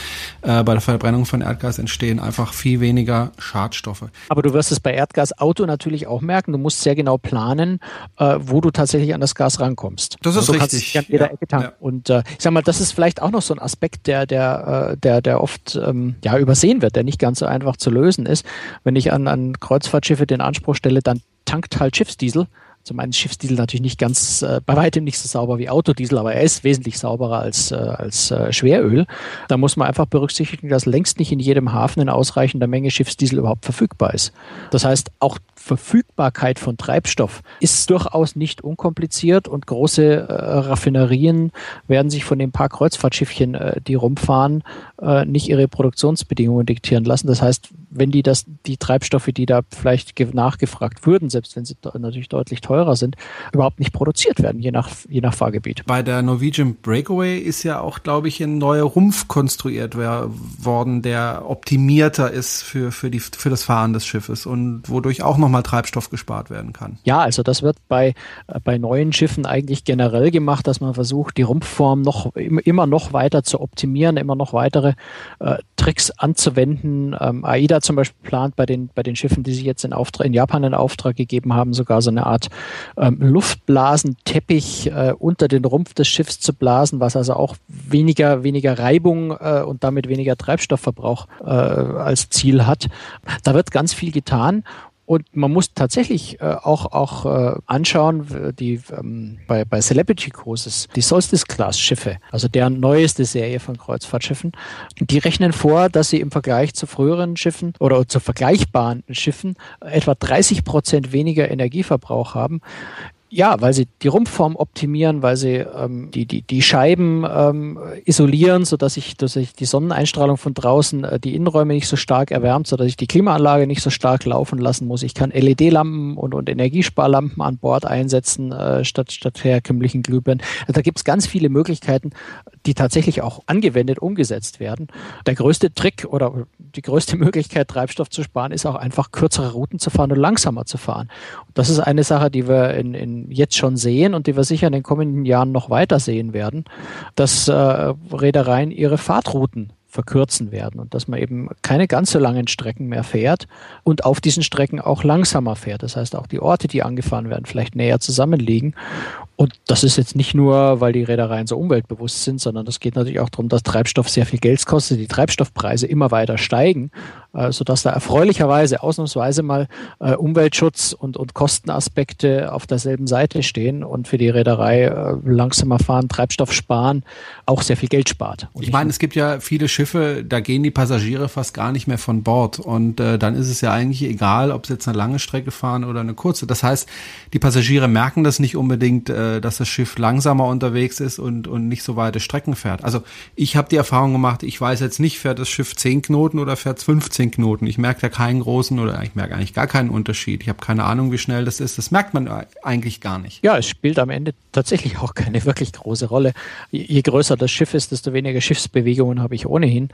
Äh, bei der Verbrennung von Erdgas entstehen einfach viel weniger Schadstoffe. Aber du wirst es bei Erdgasauto natürlich auch merken, du musst sehr genau planen, äh, wo du tatsächlich an das Gas rankommst. Das ist also richtig. an jeder ja, Ecke tanken. Ja. Und äh, ich sag mal, das ist vielleicht auch noch so ein Aspekt, der, der, äh, der, der oft ähm, ja, übersehen wird, der nicht ganz so einfach zu lösen ist. Wenn ich an, an Kreuzfahrtschiffe den Anspruch stelle, dann tankt halt Schiffsdiesel zum einen Schiffsdiesel natürlich nicht ganz, äh, bei weitem nicht so sauber wie Autodiesel, aber er ist wesentlich sauberer als, äh, als äh, Schweröl. Da muss man einfach berücksichtigen, dass längst nicht in jedem Hafen in ausreichender Menge Schiffsdiesel überhaupt verfügbar ist. Das heißt, auch Verfügbarkeit von Treibstoff ist durchaus nicht unkompliziert und große äh, Raffinerien werden sich von den paar Kreuzfahrtschiffchen, äh, die rumfahren, äh, nicht ihre Produktionsbedingungen diktieren lassen. Das heißt, wenn die das, die Treibstoffe, die da vielleicht nachgefragt würden, selbst wenn sie natürlich deutlich teurer sind, überhaupt nicht produziert werden, je nach, je nach Fahrgebiet. Bei der Norwegian Breakaway ist ja auch, glaube ich, ein neuer Rumpf konstruiert worden, der optimierter ist für, für, die, für das Fahren des Schiffes und wodurch auch nochmal Treibstoff gespart werden kann. Ja, also das wird bei, äh, bei neuen Schiffen eigentlich generell gemacht, dass man versucht, die Rumpfform noch immer noch weiter zu optimieren, immer noch weitere äh, Tricks anzuwenden. Ähm, AIDA zum Beispiel plant bei den, bei den Schiffen, die sie jetzt in, Auftrag, in Japan in Auftrag gegeben haben, sogar so eine Art ähm, Luftblasenteppich äh, unter den Rumpf des Schiffs zu blasen, was also auch weniger, weniger Reibung äh, und damit weniger Treibstoffverbrauch äh, als Ziel hat. Da wird ganz viel getan und man muss tatsächlich äh, auch, auch äh, anschauen, die ähm, bei, bei Celebrity Cruises, die Solstice-Class-Schiffe, also deren neueste Serie von Kreuzfahrtschiffen, die rechnen vor, dass sie im Vergleich zu früheren Schiffen oder zu vergleichbaren Schiffen etwa 30 Prozent weniger Energieverbrauch haben. Ja, weil sie die Rumpfform optimieren, weil sie ähm, die, die, die Scheiben ähm, isolieren, sodass sich dass ich die Sonneneinstrahlung von draußen äh, die Innenräume nicht so stark erwärmt, sodass ich die Klimaanlage nicht so stark laufen lassen muss. Ich kann LED-Lampen und, und Energiesparlampen an Bord einsetzen, äh, statt, statt herkömmlichen Glühbirnen. Also da gibt es ganz viele Möglichkeiten, die tatsächlich auch angewendet, umgesetzt werden. Der größte Trick oder die größte Möglichkeit, Treibstoff zu sparen, ist auch einfach kürzere Routen zu fahren und langsamer zu fahren. Und das ist eine Sache, die wir in, in jetzt schon sehen und die wir sicher in den kommenden Jahren noch weiter sehen werden, dass äh, Reedereien ihre Fahrtrouten verkürzen werden und dass man eben keine ganz so langen Strecken mehr fährt und auf diesen Strecken auch langsamer fährt. Das heißt, auch die Orte, die angefahren werden, vielleicht näher zusammenliegen. Und das ist jetzt nicht nur, weil die Reedereien so umweltbewusst sind, sondern das geht natürlich auch darum, dass Treibstoff sehr viel Geld kostet, die Treibstoffpreise immer weiter steigen sodass da erfreulicherweise ausnahmsweise mal äh, Umweltschutz und, und Kostenaspekte auf derselben Seite stehen und für die Reederei äh, langsamer fahren, Treibstoff sparen, auch sehr viel Geld spart. Und ich meine, es gibt ja viele Schiffe, da gehen die Passagiere fast gar nicht mehr von Bord und äh, dann ist es ja eigentlich egal, ob sie jetzt eine lange Strecke fahren oder eine kurze. Das heißt, die Passagiere merken das nicht unbedingt, äh, dass das Schiff langsamer unterwegs ist und, und nicht so weite Strecken fährt. Also ich habe die Erfahrung gemacht, ich weiß jetzt nicht, fährt das Schiff 10 Knoten oder fährt 15 15 Knoten. Ich merke da keinen großen oder ich merke eigentlich gar keinen Unterschied. Ich habe keine Ahnung, wie schnell das ist. Das merkt man eigentlich gar nicht. Ja, es spielt am Ende tatsächlich auch keine wirklich große Rolle. Je größer das Schiff ist, desto weniger Schiffsbewegungen habe ich ohnehin.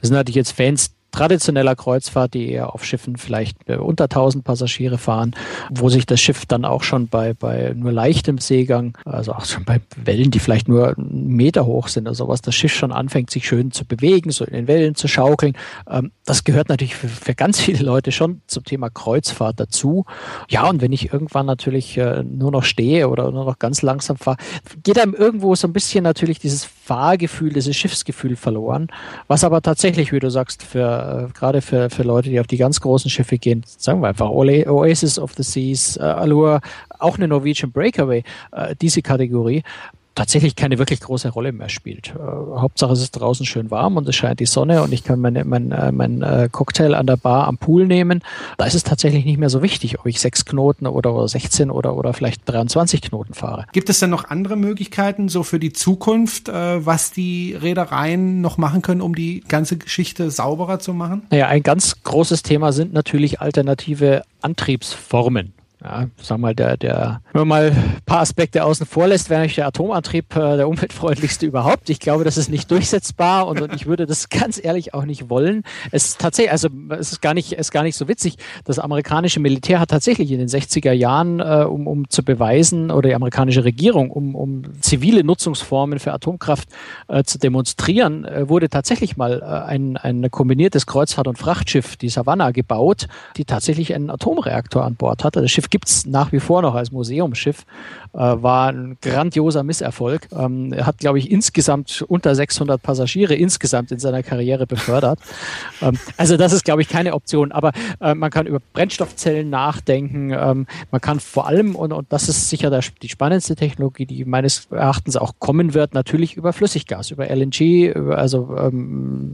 Wir sind natürlich jetzt Fans traditioneller Kreuzfahrt, die eher auf Schiffen vielleicht äh, unter 1000 Passagiere fahren, wo sich das Schiff dann auch schon bei, bei nur leichtem Seegang, also auch schon bei Wellen, die vielleicht nur einen Meter hoch sind oder sowas, das Schiff schon anfängt, sich schön zu bewegen, so in den Wellen zu schaukeln. Ähm, das gehört natürlich für, für ganz viele Leute schon zum Thema Kreuzfahrt dazu. Ja, und wenn ich irgendwann natürlich äh, nur noch stehe oder nur noch ganz langsam fahre, geht einem irgendwo so ein bisschen natürlich dieses Fahrgefühl, dieses Schiffsgefühl verloren, was aber tatsächlich, wie du sagst, für äh, gerade für, für Leute, die auf die ganz großen Schiffe gehen, sagen wir einfach Oasis of the Seas, äh, Allure, auch eine Norwegian Breakaway, äh, diese Kategorie, tatsächlich keine wirklich große Rolle mehr spielt. Äh, Hauptsache es ist draußen schön warm und es scheint die Sonne und ich kann mein, mein, äh, mein äh, Cocktail an der Bar am Pool nehmen. Da ist es tatsächlich nicht mehr so wichtig, ob ich sechs Knoten oder, oder 16 oder, oder vielleicht 23 Knoten fahre. Gibt es denn noch andere Möglichkeiten so für die Zukunft, äh, was die Reedereien noch machen können, um die ganze Geschichte sauberer zu machen? Naja, ein ganz großes Thema sind natürlich alternative Antriebsformen ja, sag mal, der, der, wenn man mal ein paar Aspekte außen vor lässt, wäre natürlich der Atomantrieb äh, der umweltfreundlichste überhaupt. Ich glaube, das ist nicht durchsetzbar und, und ich würde das ganz ehrlich auch nicht wollen. Es ist tatsächlich, also es ist gar nicht, es ist gar nicht so witzig. Das amerikanische Militär hat tatsächlich in den 60er Jahren, äh, um, um zu beweisen, oder die amerikanische Regierung, um, um zivile Nutzungsformen für Atomkraft äh, zu demonstrieren, äh, wurde tatsächlich mal äh, ein, ein kombiniertes Kreuzfahrt- und Frachtschiff, die Savannah, gebaut, die tatsächlich einen Atomreaktor an Bord hatte. Das Schiff gibt es nach wie vor noch als Museumsschiff, äh, war ein grandioser Misserfolg. Ähm, er hat, glaube ich, insgesamt unter 600 Passagiere insgesamt in seiner Karriere befördert. ähm, also das ist, glaube ich, keine Option. Aber äh, man kann über Brennstoffzellen nachdenken. Ähm, man kann vor allem, und, und das ist sicher der, die spannendste Technologie, die meines Erachtens auch kommen wird, natürlich über Flüssiggas, über LNG, über, also ähm,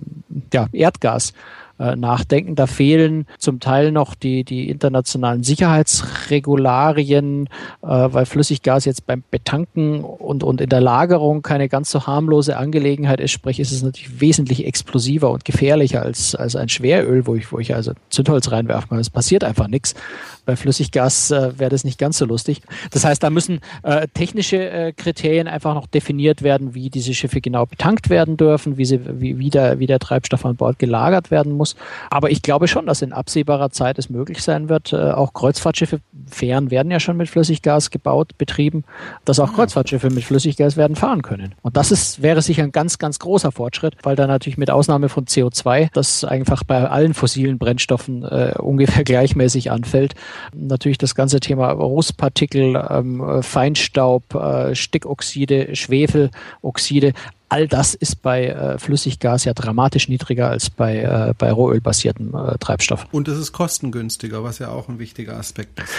ja, Erdgas äh, nachdenken. Da fehlen zum Teil noch die, die internationalen Sicherheitsregularien, äh, weil Flüssiggas jetzt beim Betanken und, und in der Lagerung keine ganz so harmlose Angelegenheit ist. Sprich, ist es natürlich wesentlich explosiver und gefährlicher als, als ein Schweröl, wo ich, wo ich also Zündholz reinwerfen kann. Es passiert einfach nichts. Bei Flüssiggas äh, wäre das nicht ganz so lustig. Das heißt, da müssen äh, technische äh, Kriterien einfach noch definiert werden, wie diese Schiffe genau betankt werden dürfen, wie, sie, wie, wie, der, wie der Treibstoff an Bord gelagert werden muss. Aber ich glaube schon, dass in absehbarer Zeit es möglich sein wird, äh, auch Kreuzfahrtschiffe, Fähren werden ja schon mit Flüssiggas gebaut, betrieben, dass auch ah. Kreuzfahrtschiffe mit Flüssiggas werden fahren können. Und das ist, wäre sicher ein ganz, ganz großer Fortschritt, weil da natürlich mit Ausnahme von CO2, das einfach bei allen fossilen Brennstoffen äh, ungefähr gleichmäßig anfällt, Natürlich das ganze Thema Rußpartikel, ähm, Feinstaub, äh, Stickoxide, Schwefeloxide, all das ist bei äh, Flüssiggas ja dramatisch niedriger als bei, äh, bei rohölbasiertem äh, Treibstoff. Und es ist kostengünstiger, was ja auch ein wichtiger Aspekt ist.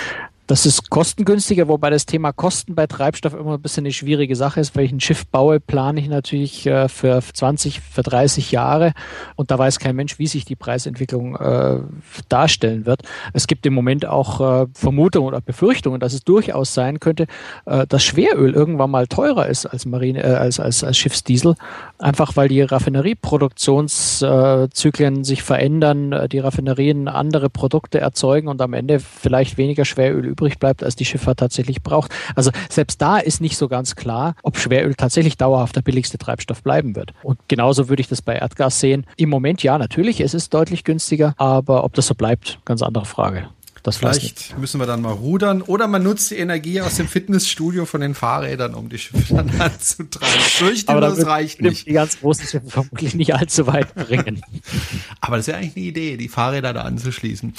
Das ist kostengünstiger, wobei das Thema Kosten bei Treibstoff immer ein bisschen eine schwierige Sache ist. Ein Schiff baue, plane ich natürlich äh, für 20, für 30 Jahre und da weiß kein Mensch, wie sich die Preisentwicklung äh, darstellen wird. Es gibt im Moment auch äh, Vermutungen oder Befürchtungen, dass es durchaus sein könnte, äh, dass Schweröl irgendwann mal teurer ist als Marine, äh, als, als, als Schiffsdiesel, einfach weil die Raffinerieproduktionszyklen sich verändern, äh, die Raffinerien andere Produkte erzeugen und am Ende vielleicht weniger Schweröl übrig bleibt, als die Schifffahrt tatsächlich braucht. Also selbst da ist nicht so ganz klar, ob Schweröl tatsächlich dauerhaft der billigste Treibstoff bleiben wird. Und genauso würde ich das bei Erdgas sehen. Im Moment ja, natürlich, es ist deutlich günstiger, aber ob das so bleibt, ganz andere Frage. Das Vielleicht müssen wir dann mal rudern oder man nutzt die Energie aus dem Fitnessstudio von den Fahrrädern, um die Schiffe dann anzutreiben. Fürchte, Aber das reicht nicht. Die ganz großen Schiffe vermutlich nicht allzu weit bringen. Aber das ist ja eigentlich eine Idee, die Fahrräder da anzuschließen.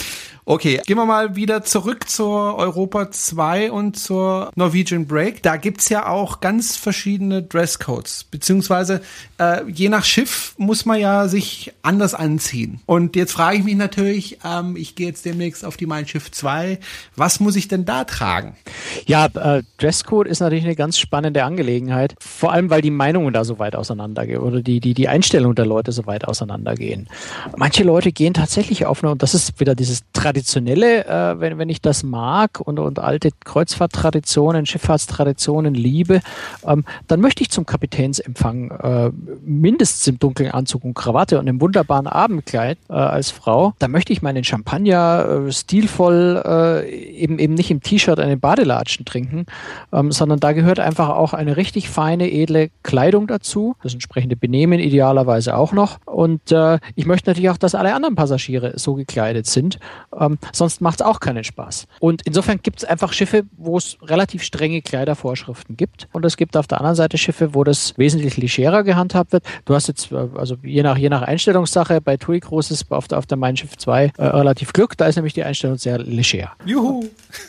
Okay, gehen wir mal wieder zurück zur Europa 2 und zur Norwegian Break. Da gibt's ja auch ganz verschiedene Dresscodes, beziehungsweise äh, je nach Schiff muss man ja sich anders anziehen. Und jetzt frage ich mich natürlich, ähm, ich gehe jetzt demnächst auf die Mein Schiff 2, was muss ich denn da tragen? Ja, äh, Dresscode ist natürlich eine ganz spannende Angelegenheit, vor allem weil die Meinungen da so weit auseinandergehen oder die, die, die Einstellung der Leute so weit auseinandergehen. Manche Leute gehen tatsächlich auf und das ist wieder dieses Traditionelle, äh, wenn, wenn ich das mag und, und alte Kreuzfahrttraditionen, Schifffahrtstraditionen liebe, ähm, dann möchte ich zum Kapitänsempfang äh, mindestens im dunklen Anzug und Krawatte und im wunderbaren Abendkleid äh, als Frau. Da möchte ich meinen Champagner äh, stilvoll äh, eben eben nicht im T-Shirt eine Badelatschen trinken, ähm, sondern da gehört einfach auch eine richtig feine, edle Kleidung dazu, das entsprechende Benehmen idealerweise auch noch. Und äh, ich möchte natürlich auch, dass alle anderen Passagiere so gekleidet sind, ähm, sonst macht es auch keinen Spaß. Und insofern gibt es einfach Schiffe, wo es relativ strenge Kleidervorschriften gibt. Und es gibt auf der anderen Seite Schiffe, wo das wesentlich legerer gehandhabt wird. Du hast jetzt, äh, also je nach, je nach Einstellungssache, bei TUI Cruises auf der, auf der Mein Schiff 2 äh, relativ Glück, da ist nämlich die Einstellung sehr sehr leger. Juhu!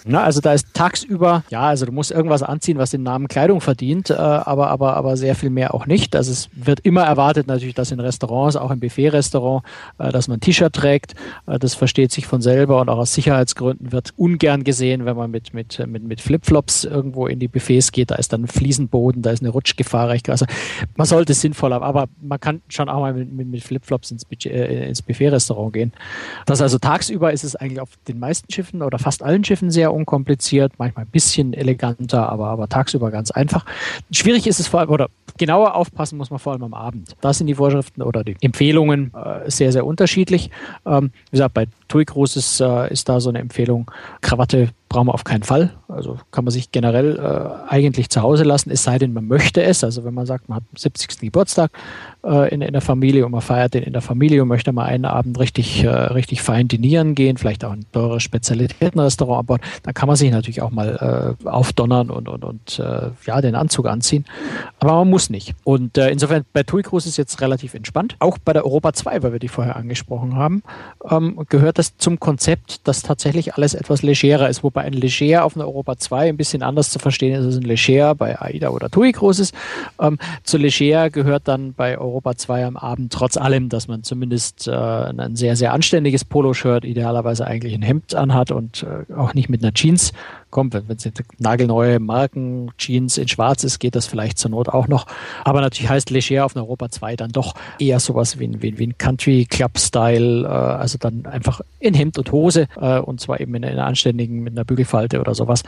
Na, also da ist tagsüber, ja, also du musst irgendwas anziehen, was den Namen Kleidung verdient, äh, aber, aber, aber sehr viel mehr auch nicht. Also es wird immer erwartet natürlich, dass in Restaurants, auch im Buffet-Restaurant, äh, dass man ein T-Shirt trägt. Äh, das versteht sich von selber und auch aus Sicherheitsgründen wird ungern gesehen, wenn man mit, mit, mit, mit Flipflops irgendwo in die Buffets geht. Da ist dann ein Fliesenboden, da ist eine Rutschgefahr recht. Also man sollte es sinnvoll haben, aber man kann schon auch mal mit, mit, mit Flipflops ins, äh, ins Buffet-Restaurant gehen. Das also tagsüber ist es eigentlich auf den meisten Schiffen oder fast allen Schiffen sehr unkompliziert, manchmal ein bisschen eleganter, aber, aber tagsüber ganz einfach. Schwierig ist es vor allem, oder genauer aufpassen muss man vor allem am Abend. Da sind die Vorschriften oder die Empfehlungen äh, sehr, sehr unterschiedlich. Ähm, wie gesagt, bei TUI Cruises äh, ist da so eine Empfehlung, Krawatte brauchen wir auf keinen Fall. Also kann man sich generell äh, eigentlich zu Hause lassen, es sei denn, man möchte es. Also wenn man sagt, man hat 70. Geburtstag äh, in, in der Familie und man feiert den in der Familie und möchte mal einen Abend richtig, äh, richtig fein dinieren gehen, vielleicht auch ein teures Spezialitätenrestaurant an Bord, dann kann man sich natürlich auch mal äh, aufdonnern und, und, und äh, ja, den Anzug anziehen. Aber man muss nicht. Und äh, insofern bei TUI Cruise ist jetzt relativ entspannt. Auch bei der Europa 2, weil wir die vorher angesprochen haben, ähm, gehört das zum Konzept, dass tatsächlich alles etwas legerer ist, wobei ein Leger auf einer Europa 2 ein bisschen anders zu verstehen ist als ein Leger bei AIDA oder TUI Cruises. Ähm, zu Leger gehört dann bei Europa 2 am Abend trotz allem, dass man zumindest äh, ein sehr, sehr anständiges Poloshirt, idealerweise eigentlich ein Hemd anhat und äh, auch nicht mit einer Jeans kommt, wenn es nagelneue Marken, Jeans in schwarz ist, geht das vielleicht zur Not auch noch. Aber natürlich heißt Leger auf Europa 2 dann doch eher sowas wie ein, wie, wie ein Country Club Style, äh, also dann einfach in Hemd und Hose äh, und zwar eben in einer anständigen, mit einer Bügelfalte oder sowas.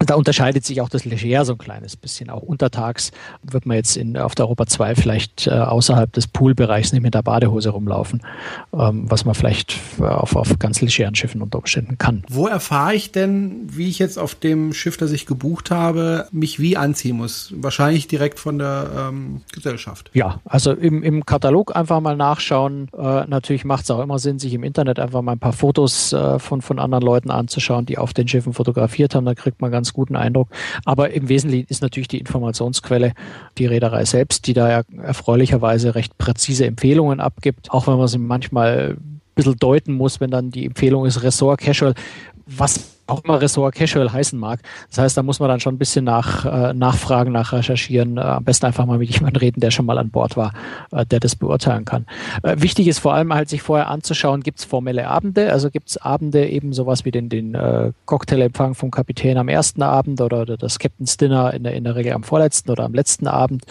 Da unterscheidet sich auch das Leger so ein kleines bisschen. Auch untertags wird man jetzt in, auf der Europa 2 vielleicht äh, außerhalb des Poolbereichs nicht mit der Badehose rumlaufen, ähm, was man vielleicht äh, auf, auf ganz legeren Schiffen unter Umständen kann. Wo erfahre ich denn, wie ich jetzt auf dem Schiff, das ich gebucht habe, mich wie anziehen muss. Wahrscheinlich direkt von der ähm, Gesellschaft. Ja, also im, im Katalog einfach mal nachschauen. Äh, natürlich macht es auch immer Sinn, sich im Internet einfach mal ein paar Fotos äh, von, von anderen Leuten anzuschauen, die auf den Schiffen fotografiert haben. Da kriegt man ganz guten Eindruck. Aber im Wesentlichen ist natürlich die Informationsquelle die Reederei selbst, die da ja erfreulicherweise recht präzise Empfehlungen abgibt, auch wenn man sie manchmal ein bisschen deuten muss, wenn dann die Empfehlung ist Ressort Casual, was auch immer Ressort Casual heißen mag. Das heißt, da muss man dann schon ein bisschen nach, äh, nachfragen, nachrecherchieren. Äh, am besten einfach mal mit jemandem reden, der schon mal an Bord war, äh, der das beurteilen kann. Äh, wichtig ist vor allem halt, sich vorher anzuschauen, gibt es formelle Abende, also gibt es Abende eben sowas wie den, den äh, Cocktailempfang vom Kapitän am ersten Abend oder, oder das Captain's Dinner in der, in der Regel am vorletzten oder am letzten Abend,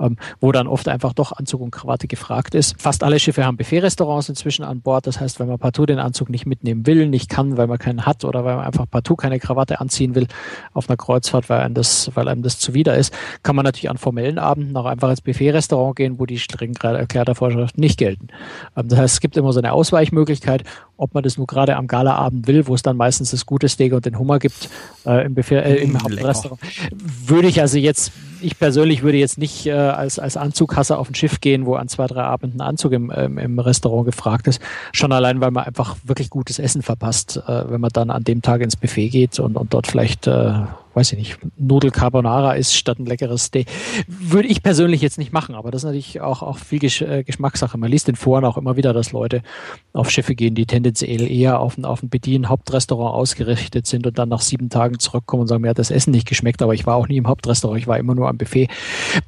ähm, wo dann oft einfach doch Anzug und Krawatte gefragt ist. Fast alle Schiffe haben Buffet-Restaurants inzwischen an Bord. Das heißt, wenn man partout den Anzug nicht mitnehmen will, nicht kann, weil man keinen hat oder weil man einfach partout keine Krawatte anziehen will auf einer Kreuzfahrt, weil einem das, weil einem das zuwider ist, kann man natürlich an formellen Abenden auch einfach ins Buffet-Restaurant gehen, wo die streng erklärter Vorschriften nicht gelten. Ähm, das heißt, es gibt immer so eine Ausweichmöglichkeit, ob man das nur gerade am Galaabend will, wo es dann meistens das gute Steak und den Hummer gibt äh, im, Buffet, äh, im Hauptrestaurant. Würde ich also jetzt ich persönlich würde jetzt nicht äh, als, als Anzughasser auf ein Schiff gehen, wo an zwei, drei Abenden Anzug im, ähm, im Restaurant gefragt ist. Schon allein, weil man einfach wirklich gutes Essen verpasst, äh, wenn man dann an dem Tag ins Buffet geht und, und dort vielleicht äh, weiß ich nicht, Nudel Carbonara ist statt ein leckeres Steak. Würde ich persönlich jetzt nicht machen, aber das ist natürlich auch, auch viel Gesch äh, Geschmackssache. Man liest in Foren auch immer wieder, dass Leute auf Schiffe gehen, die tendenziell eher auf ein, auf ein Bedienen-Hauptrestaurant ausgerichtet sind und dann nach sieben Tagen zurückkommen und sagen, mir hat das Essen nicht geschmeckt, aber ich war auch nie im Hauptrestaurant, ich war immer nur am Buffet.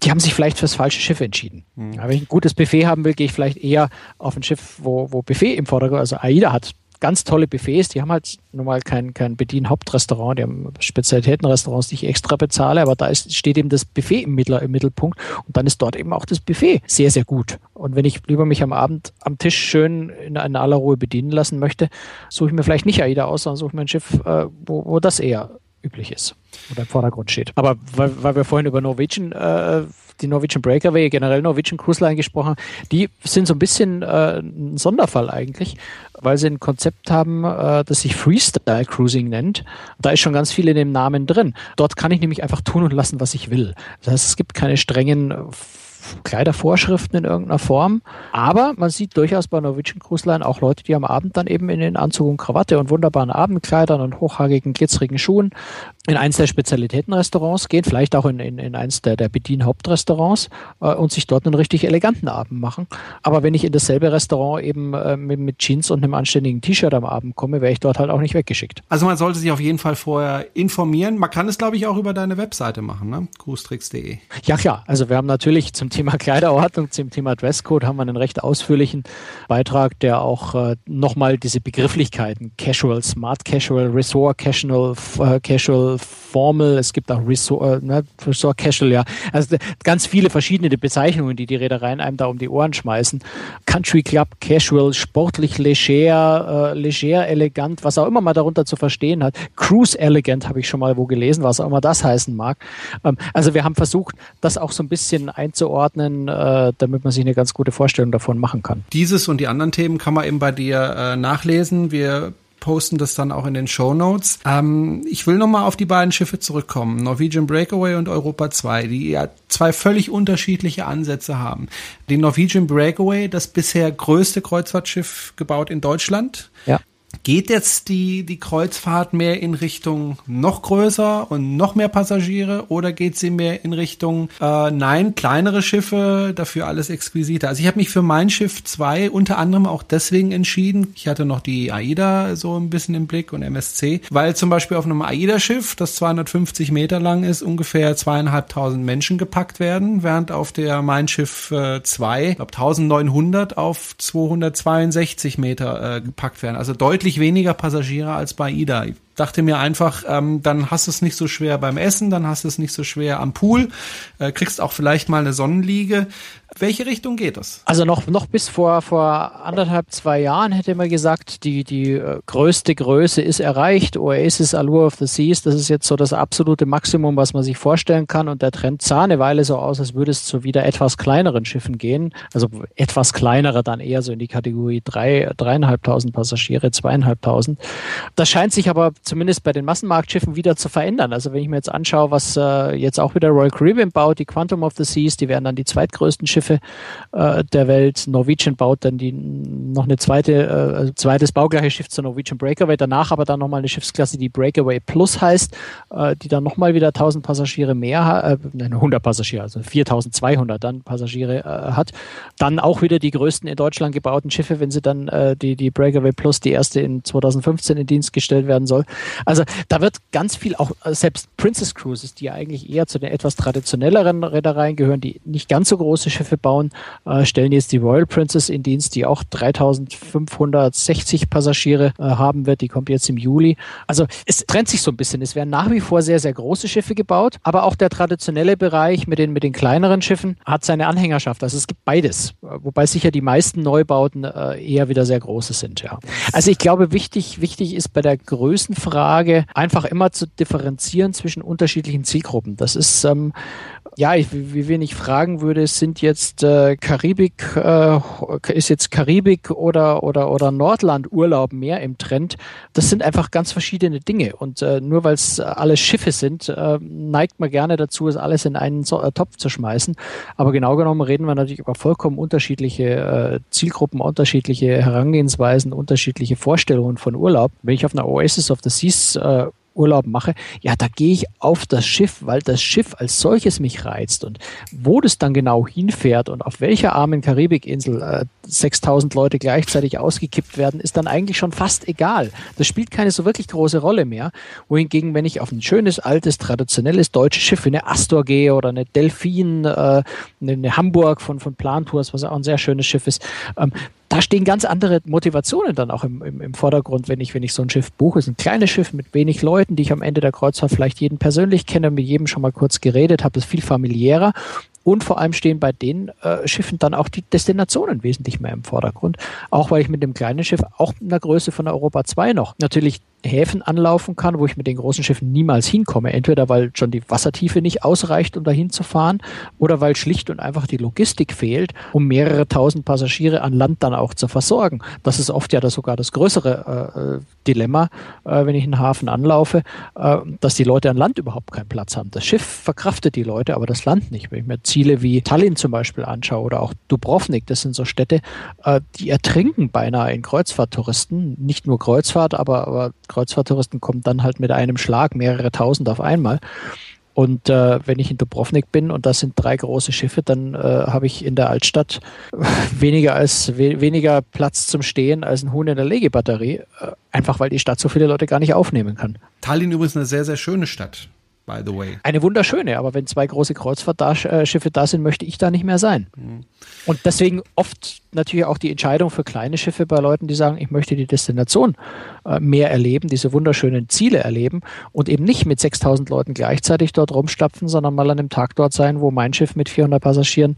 Die haben sich vielleicht fürs falsche Schiff entschieden. Mhm. wenn ich ein gutes Buffet haben will, gehe ich vielleicht eher auf ein Schiff, wo, wo Buffet im Vordergrund, also AIDA hat ganz tolle Buffets. Die haben halt normal kein, kein Bedien-Hauptrestaurant, die haben Spezialitätenrestaurants, die ich extra bezahle, aber da ist, steht eben das Buffet im, Mittler, im Mittelpunkt und dann ist dort eben auch das Buffet sehr, sehr gut. Und wenn ich lieber mich am Abend am Tisch schön in, in aller Ruhe bedienen lassen möchte, suche ich mir vielleicht nicht AIDA aus, sondern suche mir ein Schiff, äh, wo, wo das eher üblich ist oder im Vordergrund steht. Aber weil, weil wir vorhin über Norwegian äh, die Norwegian Breakaway, generell Norwegian Cruise Line gesprochen die sind so ein bisschen äh, ein Sonderfall eigentlich, weil sie ein Konzept haben, äh, das sich Freestyle Cruising nennt. Da ist schon ganz viel in dem Namen drin. Dort kann ich nämlich einfach tun und lassen, was ich will. Das heißt, es gibt keine strengen Kleidervorschriften in irgendeiner Form. Aber man sieht durchaus bei Norwegian Cruise Line auch Leute, die am Abend dann eben in den Anzug und Krawatte und wunderbaren Abendkleidern und hochhagigen, glitzerigen Schuhen in eins der Spezialitätenrestaurants gehen, vielleicht auch in, in, in eins der, der Bedienhauptrestaurants äh, und sich dort einen richtig eleganten Abend machen. Aber wenn ich in dasselbe Restaurant eben äh, mit, mit Jeans und einem anständigen T-Shirt am Abend komme, wäre ich dort halt auch nicht weggeschickt. Also man sollte sich auf jeden Fall vorher informieren. Man kann es, glaube ich, auch über deine Webseite machen, ne? Cruistricks.de. Ja, klar. Also wir haben natürlich zum Thema Kleiderordnung, zum Thema Dresscode haben wir einen recht ausführlichen Beitrag, der auch äh, nochmal diese Begrifflichkeiten Casual, Smart Casual, Resort Casual, äh, Casual, Formal, es gibt auch Resort, äh, ne, Resort Casual, ja. Also ganz viele verschiedene Bezeichnungen, die die Reedereien einem da um die Ohren schmeißen. Country Club, Casual, sportlich, leger, äh, leger, elegant, was auch immer man darunter zu verstehen hat. Cruise Elegant habe ich schon mal wo gelesen, was auch immer das heißen mag. Ähm, also wir haben versucht, das auch so ein bisschen einzuordnen, äh, damit man sich eine ganz gute Vorstellung davon machen kann. Dieses und die anderen Themen kann man eben bei dir äh, nachlesen. Wir posten das dann auch in den Show Notes. Ähm, ich will nochmal auf die beiden Schiffe zurückkommen, Norwegian Breakaway und Europa 2, die ja zwei völlig unterschiedliche Ansätze haben. Die Norwegian Breakaway, das bisher größte Kreuzfahrtschiff gebaut in Deutschland. Ja. Geht jetzt die, die Kreuzfahrt mehr in Richtung noch größer und noch mehr Passagiere oder geht sie mehr in Richtung, äh, nein, kleinere Schiffe, dafür alles exquisiter? Also ich habe mich für mein Schiff 2 unter anderem auch deswegen entschieden. Ich hatte noch die AIDA so ein bisschen im Blick und MSC, weil zum Beispiel auf einem AIDA-Schiff, das 250 Meter lang ist, ungefähr zweieinhalbtausend Menschen gepackt werden, während auf der Mein Schiff 2, äh, glaube 1900 auf 262 Meter äh, gepackt werden. Also deutlich deutlich weniger Passagiere als bei Ida. Dachte mir einfach, ähm, dann hast du es nicht so schwer beim Essen, dann hast du es nicht so schwer am Pool, äh, kriegst auch vielleicht mal eine Sonnenliege. Welche Richtung geht das? Also noch, noch bis vor, vor anderthalb, zwei Jahren hätte man gesagt, die, die äh, größte Größe ist erreicht. Oasis Allure of the Seas, das ist jetzt so das absolute Maximum, was man sich vorstellen kann. Und der Trend sah eine Weile so aus, als würde es zu wieder etwas kleineren Schiffen gehen. Also etwas kleinere dann eher so in die Kategorie drei, dreieinhalbtausend Passagiere, zweieinhalbtausend. Das scheint sich aber zumindest bei den Massenmarktschiffen wieder zu verändern. Also wenn ich mir jetzt anschaue, was äh, jetzt auch wieder Royal Caribbean baut, die Quantum of the Seas, die werden dann die zweitgrößten Schiffe äh, der Welt. Norwegian baut dann die noch eine zweite, äh, also zweites baugleiche Schiff zur Norwegian Breakaway. Danach aber dann nochmal eine Schiffsklasse, die Breakaway Plus heißt, äh, die dann nochmal wieder 1000 Passagiere mehr, äh, 100 Passagiere, also 4200 dann Passagiere äh, hat. Dann auch wieder die größten in Deutschland gebauten Schiffe, wenn sie dann äh, die, die Breakaway Plus, die erste in 2015 in Dienst gestellt werden soll. Also da wird ganz viel, auch äh, selbst Princess Cruises, die ja eigentlich eher zu den etwas traditionelleren Reedereien gehören, die nicht ganz so große Schiffe bauen, äh, stellen jetzt die Royal Princess in Dienst, die auch 3560 Passagiere äh, haben wird. Die kommt jetzt im Juli. Also es trennt sich so ein bisschen. Es werden nach wie vor sehr, sehr große Schiffe gebaut, aber auch der traditionelle Bereich mit den, mit den kleineren Schiffen hat seine Anhängerschaft. Also es gibt beides, wobei sicher die meisten Neubauten äh, eher wieder sehr große sind. Ja. Also ich glaube, wichtig, wichtig ist bei der Größenfrage, Frage, einfach immer zu differenzieren zwischen unterschiedlichen Zielgruppen. Das ist ähm, ja, ich, wie wenn ich fragen würde, sind jetzt äh, Karibik, äh, ist jetzt Karibik oder, oder, oder Nordland mehr im Trend? Das sind einfach ganz verschiedene Dinge. Und äh, nur weil es alles Schiffe sind, äh, neigt man gerne dazu, es alles in einen so äh, Topf zu schmeißen. Aber genau genommen reden wir natürlich über vollkommen unterschiedliche äh, Zielgruppen, unterschiedliche Herangehensweisen, unterschiedliche Vorstellungen von Urlaub. Wenn ich auf einer Oasis of the Seas äh, Urlaub mache, ja, da gehe ich auf das Schiff, weil das Schiff als solches mich reizt. Und wo das dann genau hinfährt und auf welcher armen Karibikinsel äh, 6000 Leute gleichzeitig ausgekippt werden, ist dann eigentlich schon fast egal. Das spielt keine so wirklich große Rolle mehr. Wohingegen, wenn ich auf ein schönes, altes, traditionelles deutsches Schiff wie eine Astor gehe oder eine Delfin, äh, eine Hamburg von, von Plantours, was auch ein sehr schönes Schiff ist, ähm, da stehen ganz andere Motivationen dann auch im, im, im Vordergrund, wenn ich, wenn ich so ein Schiff buche. Es ist ein kleines Schiff mit wenig Leuten, die ich am Ende der Kreuzfahrt vielleicht jeden persönlich kenne, mit jedem schon mal kurz geredet habe, ist viel familiärer. Und vor allem stehen bei den äh, Schiffen dann auch die Destinationen wesentlich mehr im Vordergrund. Auch weil ich mit dem kleinen Schiff auch in der Größe von Europa 2 noch natürlich Häfen anlaufen kann, wo ich mit den großen Schiffen niemals hinkomme. Entweder weil schon die Wassertiefe nicht ausreicht, um dahin zu fahren, oder weil schlicht und einfach die Logistik fehlt, um mehrere tausend Passagiere an Land dann auch zu versorgen. Das ist oft ja das sogar das größere äh, äh Dilemma, äh, wenn ich einen Hafen anlaufe, äh, dass die Leute an Land überhaupt keinen Platz haben. Das Schiff verkraftet die Leute, aber das Land nicht. Wenn ich mir Ziele wie Tallinn zum Beispiel anschaue oder auch Dubrovnik, das sind so Städte, äh, die ertrinken beinahe in Kreuzfahrttouristen. Nicht nur Kreuzfahrt, aber, aber Kreuzfahrttouristen kommen dann halt mit einem Schlag mehrere tausend auf einmal. Und äh, wenn ich in Dubrovnik bin und das sind drei große Schiffe, dann äh, habe ich in der Altstadt weniger als we weniger Platz zum Stehen als ein Huhn in der Legebatterie, äh, einfach weil die Stadt so viele Leute gar nicht aufnehmen kann. Tallinn übrigens eine sehr, sehr schöne Stadt by the way. Eine wunderschöne, aber wenn zwei große Kreuzfahrtschiffe da sind, möchte ich da nicht mehr sein. Mhm. Und deswegen oft natürlich auch die Entscheidung für kleine Schiffe bei Leuten, die sagen, ich möchte die Destination äh, mehr erleben, diese wunderschönen Ziele erleben und eben nicht mit 6000 Leuten gleichzeitig dort rumstapfen, sondern mal an einem Tag dort sein, wo mein Schiff mit 400 Passagieren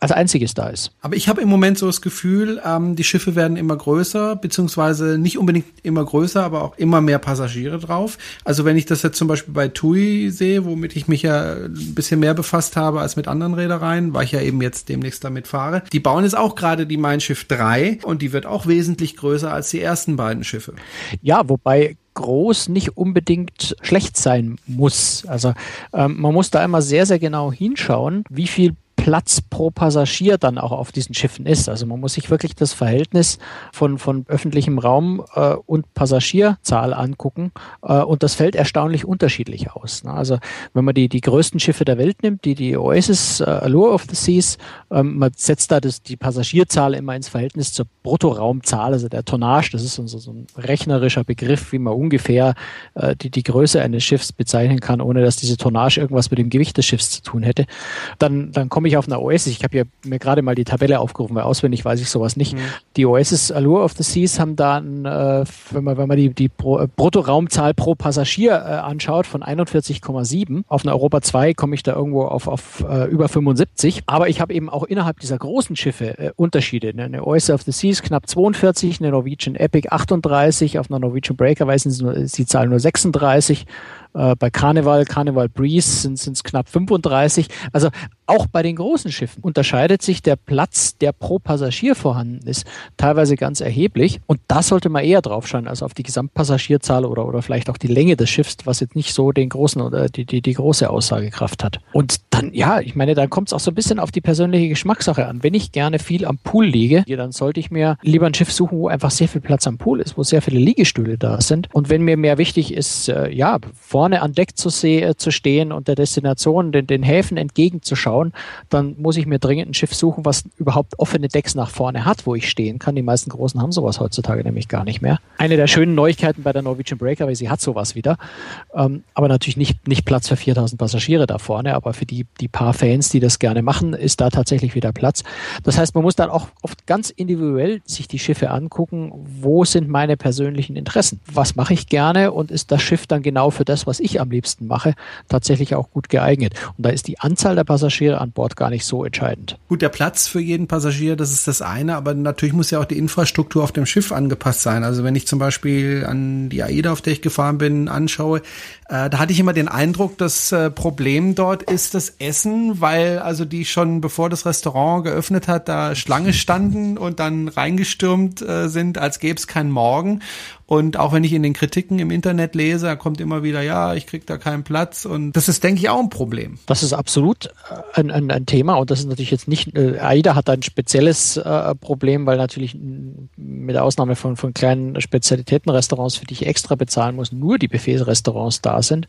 als einziges da ist. Aber ich habe im Moment so das Gefühl, ähm, die Schiffe werden immer größer, beziehungsweise nicht unbedingt immer größer, aber auch immer mehr Passagiere drauf. Also wenn ich das jetzt zum Beispiel bei TUI sehe, womit ich mich ja ein bisschen mehr befasst habe als mit anderen Reedereien, weil ich ja eben jetzt demnächst damit fahre. Die bauen jetzt auch gerade die Mein Schiff 3 und die wird auch wesentlich größer als die ersten beiden Schiffe. Ja, wobei groß nicht unbedingt schlecht sein muss. Also ähm, man muss da immer sehr, sehr genau hinschauen, wie viel Platz pro Passagier dann auch auf diesen Schiffen ist. Also man muss sich wirklich das Verhältnis von, von öffentlichem Raum äh, und Passagierzahl angucken äh, und das fällt erstaunlich unterschiedlich aus. Ne? Also wenn man die, die größten Schiffe der Welt nimmt, die, die Oasis äh, Allure of the Seas, ähm, man setzt da das, die Passagierzahl immer ins Verhältnis zur Bruttoraumzahl, also der Tonnage, das ist so, so ein rechnerischer Begriff, wie man ungefähr äh, die, die Größe eines Schiffs bezeichnen kann, ohne dass diese Tonnage irgendwas mit dem Gewicht des Schiffs zu tun hätte. Dann, dann komme ich ich auf einer Oasis, ich habe mir gerade mal die Tabelle aufgerufen, weil auswendig weiß ich sowas nicht. Mhm. Die Oasis Allure of the Seas haben da, ein, äh, wenn man, wenn man die, die Pro, äh, Bruttoraumzahl pro Passagier äh, anschaut, von 41,7. Auf einer Europa 2 komme ich da irgendwo auf, auf äh, über 75. Aber ich habe eben auch innerhalb dieser großen Schiffe äh, Unterschiede. Eine Oasis of the Seas knapp 42, eine Norwegian Epic 38, auf einer Norwegian Breaker sie nur, die Zahl nur 36. Äh, bei Carnival, Carnival Breeze sind es knapp 35. Also auch bei den großen Schiffen unterscheidet sich der Platz, der pro Passagier vorhanden ist, teilweise ganz erheblich. Und da sollte man eher drauf schauen, als auf die Gesamtpassagierzahl oder, oder vielleicht auch die Länge des Schiffs, was jetzt nicht so den großen oder die, die, die große Aussagekraft hat. Und dann, ja, ich meine, dann kommt es auch so ein bisschen auf die persönliche Geschmackssache an. Wenn ich gerne viel am Pool liege, dann sollte ich mir lieber ein Schiff suchen, wo einfach sehr viel Platz am Pool ist, wo sehr viele Liegestühle da sind. Und wenn mir mehr wichtig ist, äh, ja, vorne an Deck zu, äh, zu stehen und der Destination, den, den Häfen entgegenzuschauen, schauen, dann muss ich mir dringend ein Schiff suchen, was überhaupt offene Decks nach vorne hat, wo ich stehen kann. Die meisten großen haben sowas heutzutage nämlich gar nicht mehr. Eine der schönen Neuigkeiten bei der Norwegian Breakaway, sie hat sowas wieder, ähm, aber natürlich nicht, nicht Platz für 4000 Passagiere da vorne, aber für die, die paar Fans, die das gerne machen, ist da tatsächlich wieder Platz. Das heißt, man muss dann auch oft ganz individuell sich die Schiffe angucken, wo sind meine persönlichen Interessen? Was mache ich gerne und ist das Schiff dann genau für das, was ich am liebsten mache, tatsächlich auch gut geeignet? Und da ist die Anzahl der Passagiere Passagiere an Bord gar nicht so entscheidend. Gut, der Platz für jeden Passagier, das ist das eine, aber natürlich muss ja auch die Infrastruktur auf dem Schiff angepasst sein. Also wenn ich zum Beispiel an die AIDA, auf der ich gefahren bin, anschaue, äh, da hatte ich immer den Eindruck, das äh, Problem dort ist das Essen, weil also die schon bevor das Restaurant geöffnet hat, da Schlange standen und dann reingestürmt äh, sind, als gäbe es keinen Morgen. Und auch wenn ich in den Kritiken im Internet lese, kommt immer wieder, ja, ich krieg da keinen Platz. Und das ist, denke ich, auch ein Problem. Das ist absolut äh, ein, ein, ein Thema. Und das ist natürlich jetzt nicht, äh, AIDA hat ein spezielles äh, Problem, weil natürlich mit Ausnahme von, von kleinen Spezialitätenrestaurants, für die ich extra bezahlen muss, nur die Buffet-Restaurants da sind.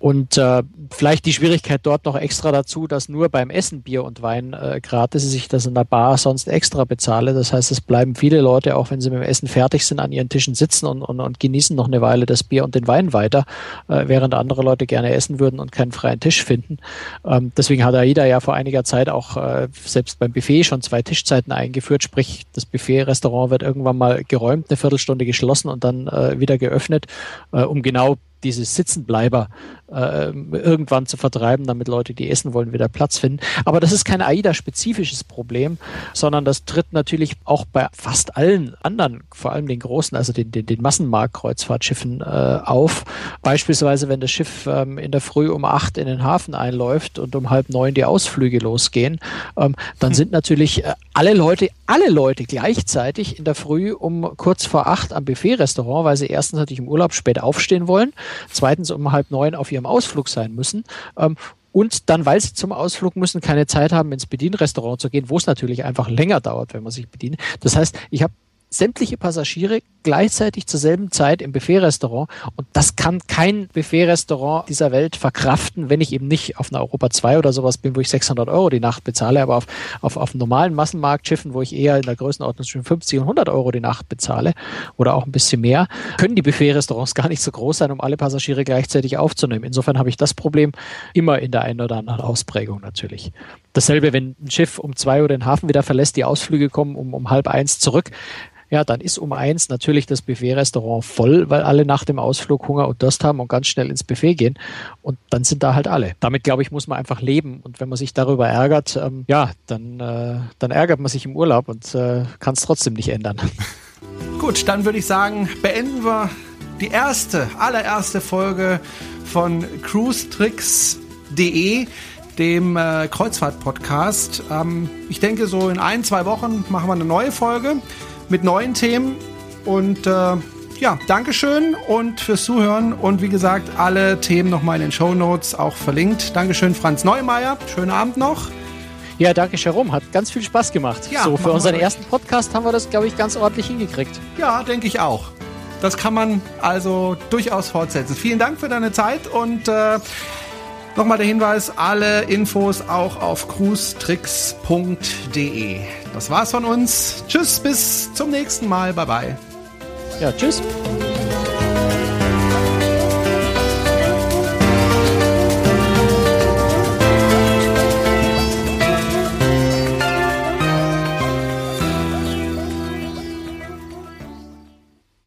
Und äh, vielleicht die Schwierigkeit dort noch extra dazu, dass nur beim Essen Bier und Wein äh, gratis ist, ich das in der Bar sonst extra bezahle. Das heißt, es bleiben viele Leute, auch wenn sie mit dem Essen fertig sind, an ihren Tischen sitzen und und, und, und genießen noch eine Weile das Bier und den Wein weiter, äh, während andere Leute gerne essen würden und keinen freien Tisch finden. Ähm, deswegen hat AIDA ja vor einiger Zeit auch äh, selbst beim Buffet schon zwei Tischzeiten eingeführt, sprich das Buffet-Restaurant wird irgendwann mal geräumt, eine Viertelstunde geschlossen und dann äh, wieder geöffnet, äh, um genau diese Sitzenbleiber äh, irgendwann zu vertreiben, damit Leute, die essen wollen, wieder Platz finden. Aber das ist kein AIDA-spezifisches Problem, sondern das tritt natürlich auch bei fast allen anderen, vor allem den großen, also den, den, den Massenmarkt-Kreuzfahrtschiffen äh, auf. Beispielsweise, wenn das Schiff ähm, in der Früh um acht in den Hafen einläuft und um halb neun die Ausflüge losgehen, ähm, dann sind natürlich äh, alle Leute, alle Leute gleichzeitig in der Früh um kurz vor acht am Buffet-Restaurant, weil sie erstens natürlich im Urlaub spät aufstehen wollen, zweitens um halb neun auf ihrem Ausflug sein müssen. Ähm, und dann, weil sie zum Ausflug müssen, keine Zeit haben, ins Bedienrestaurant zu gehen, wo es natürlich einfach länger dauert, wenn man sich bedient. Das heißt, ich habe sämtliche Passagiere gleichzeitig zur selben Zeit im Buffet-Restaurant. Und das kann kein Buffet-Restaurant dieser Welt verkraften, wenn ich eben nicht auf einer Europa 2 oder sowas bin, wo ich 600 Euro die Nacht bezahle, aber auf, auf, auf normalen Massenmarktschiffen, wo ich eher in der Größenordnung zwischen 50 und 100 Euro die Nacht bezahle oder auch ein bisschen mehr, können die Buffet-Restaurants gar nicht so groß sein, um alle Passagiere gleichzeitig aufzunehmen. Insofern habe ich das Problem immer in der einen oder anderen Ausprägung natürlich. Dasselbe, wenn ein Schiff um zwei Uhr den Hafen wieder verlässt, die Ausflüge kommen um, um halb eins zurück ja, dann ist um eins natürlich das Buffet-Restaurant voll, weil alle nach dem Ausflug Hunger und Durst haben und ganz schnell ins Buffet gehen. Und dann sind da halt alle. Damit, glaube ich, muss man einfach leben. Und wenn man sich darüber ärgert, ähm, ja, dann, äh, dann ärgert man sich im Urlaub und äh, kann es trotzdem nicht ändern. Gut, dann würde ich sagen, beenden wir die erste, allererste Folge von cruestricks.de dem äh, Kreuzfahrt-Podcast. Ähm, ich denke, so in ein, zwei Wochen machen wir eine neue Folge mit neuen Themen. Und äh, ja, Dankeschön und fürs Zuhören. Und wie gesagt, alle Themen nochmal in den Show Notes auch verlinkt. Dankeschön, Franz Neumeier. Schönen Abend noch. Ja, danke, Jerome. Hat ganz viel Spaß gemacht. Ja, so, für unseren ersten Podcast haben wir das, glaube ich, ganz ordentlich hingekriegt. Ja, denke ich auch. Das kann man also durchaus fortsetzen. Vielen Dank für deine Zeit und äh, Nochmal der Hinweis, alle Infos auch auf cruestricks.de. Das war's von uns. Tschüss, bis zum nächsten Mal. Bye bye. Ja, tschüss.